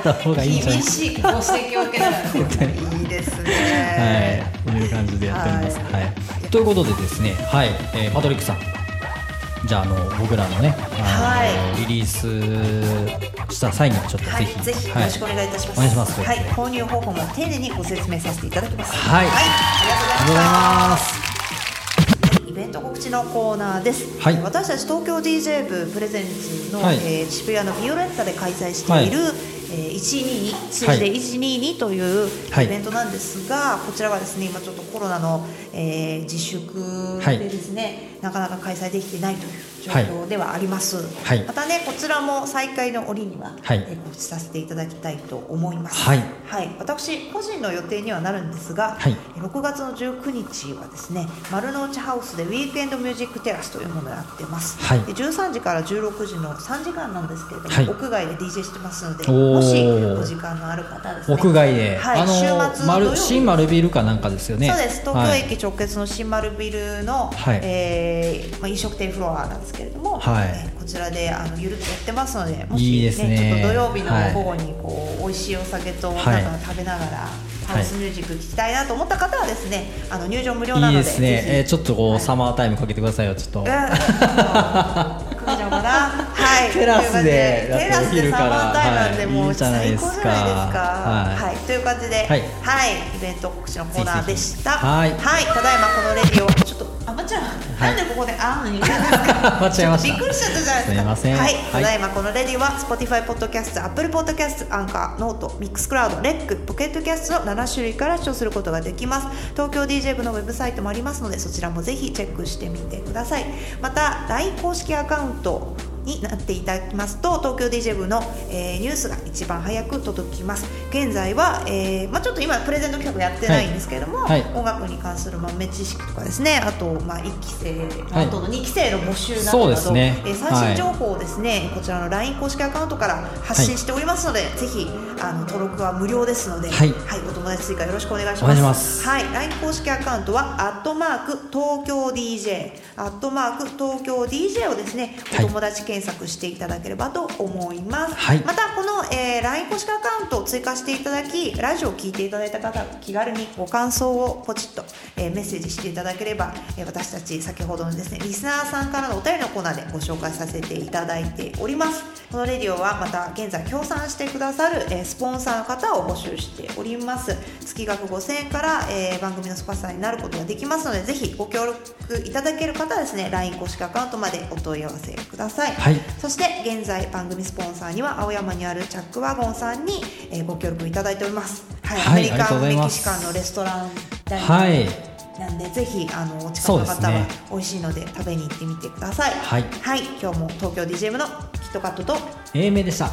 Speaker 2: った方がいいんじゃない？
Speaker 1: 厳しいご指摘を受けながら。いいですね。
Speaker 2: はい、いう感じでやっております。
Speaker 1: は
Speaker 2: はい。い、ということでですね、はい、えーパトリックさん。じゃあ、あの、僕らのね、あの、
Speaker 1: は
Speaker 2: リリースした際には、ちょっと
Speaker 1: はい。
Speaker 2: ぜひ。、
Speaker 1: ぜひよろしくお願いいたします。
Speaker 2: お願いします。
Speaker 1: はい、購入方法も丁寧にご説明させていただきます。
Speaker 2: はい。
Speaker 1: あり
Speaker 2: がとうございます。
Speaker 1: イベント告知のコーナーです。
Speaker 2: はい。
Speaker 1: 私たち東京 DJ 部プレゼンツの、
Speaker 2: はい。
Speaker 1: えー渋谷のビオレッタで開催している、えー122数字で122という
Speaker 2: はい。
Speaker 1: イベントなんですが、こちらはですね今ちょっとコロナの、えー自粛
Speaker 2: はい。
Speaker 1: でですね、なかなか開催できていないという状況ではあります。
Speaker 2: はい。
Speaker 1: またねこちらも再開の折には、
Speaker 2: はい。
Speaker 1: えー告知させていただきたいと思います。
Speaker 2: はい。
Speaker 1: はい、私個人の予定にはなるんですが、
Speaker 2: はい。
Speaker 1: 6月の19日はですね丸の内ハウスでウィークエンドミュージックテラスというものをやってます、
Speaker 2: はい。
Speaker 1: で13時から16時の3時間なんですけれども、
Speaker 2: はい。
Speaker 1: 屋外で DJ してますのでもしお時間のある方はですね。
Speaker 2: 屋外で、
Speaker 1: はい、
Speaker 2: あの、
Speaker 1: 週末
Speaker 2: 丸、
Speaker 1: 日。
Speaker 2: 新丸ビルかなんかですよね。
Speaker 1: そうです。東
Speaker 2: はい
Speaker 1: 京駅直結の新丸ビルの、
Speaker 2: はい。
Speaker 1: えーまあ、飲食店フロアなんですけれども、
Speaker 2: はい。
Speaker 1: えーこちらであのゆるっとやってますのでもし、
Speaker 2: いいですね。
Speaker 1: ちょっと土曜日
Speaker 2: はい
Speaker 1: の午後にこう、美味しいお酒となんか
Speaker 2: はい
Speaker 1: 食べながら、ハウスミュージック聴きたいなと思った方はですねあの入場無料ないので
Speaker 2: いですね。えーちょっとこう、サマータイムかけてくださいよ、ちょっと。
Speaker 1: かな。はい。
Speaker 2: テラスで
Speaker 1: テラスでサマータイムなんで、もう最高じゃないですか。
Speaker 2: はい
Speaker 1: はい。という感じで、
Speaker 2: はい
Speaker 1: はい、イベント告知のコーナーでした。
Speaker 2: はい
Speaker 1: ただいまこのレディをちょっとあまちゃん、なんでここであんに言うんですか？
Speaker 2: 間違えました
Speaker 1: びっくりしちゃったじゃないですか。
Speaker 2: すいません
Speaker 1: はい。
Speaker 2: はい
Speaker 1: ただいまこのレディは Spotify ポッドキャスト、Apple ポッドキャスト、アンカー、 note、Mixcloud、レック、ポケットキャストの7種類から視聴することができます。東京 DJ 部のウェブサイトもありますので、そちらもぜひチェックしてみてください。また LINE 公式アカウントになっていただきますと東京 DJ 部の、えーニュースが一番早く届きます。現在は、えーまあ、ちょっと今プレゼント企画やってないんですけれども、
Speaker 2: はい。はい。
Speaker 1: 音楽に関する豆知識とかですね。あと、まあ、1期生、
Speaker 2: はい。
Speaker 1: あとの2期生の募集などなど、
Speaker 2: ね。
Speaker 1: えー最新情報をですね、こちらの LINE 公式アカウントから発信しておりますので、ぜひあの登録は無料ですので、
Speaker 2: はい。
Speaker 1: お友達追加よろしくお願いします。
Speaker 2: ます。
Speaker 1: はい、LINE 公式アカウントは、アットマーク東京 DJ、アットマーク東京 DJ をですね、お
Speaker 2: はい。
Speaker 1: 友達検索していただければと思います。
Speaker 2: はい。
Speaker 1: また、この、えー LINE 公式アカウントを追加していただき、ラジオを聞いていただいた方、気軽にご感想をポチッと、えーメッセージしていただければ、えー私たち先ほどのですね、リスナーさんからのお便りのコーナーでご紹介させていただいております。このレディオはまた現在協賛してくださる、えースポンサーの方を募集しております。月額5000円から、えー番組のスポンサーになることができますので、ぜひご協力いただける方はですね、LINE 公式アカウントまでお問い合わせください。
Speaker 2: はい
Speaker 1: そして現在番組スポンサーには青山にあるチャックワゴンさんに、えーご協力いただいております。はい、
Speaker 2: はい
Speaker 1: アメリカンメキシカンのレストラン
Speaker 2: はい
Speaker 1: なんでぜひあのお近くの方は
Speaker 2: ね
Speaker 1: 美味しいので食べに行ってみてください。
Speaker 2: はい
Speaker 1: はい、今日も東京 DJ 部のキットカットと
Speaker 2: 英明でした。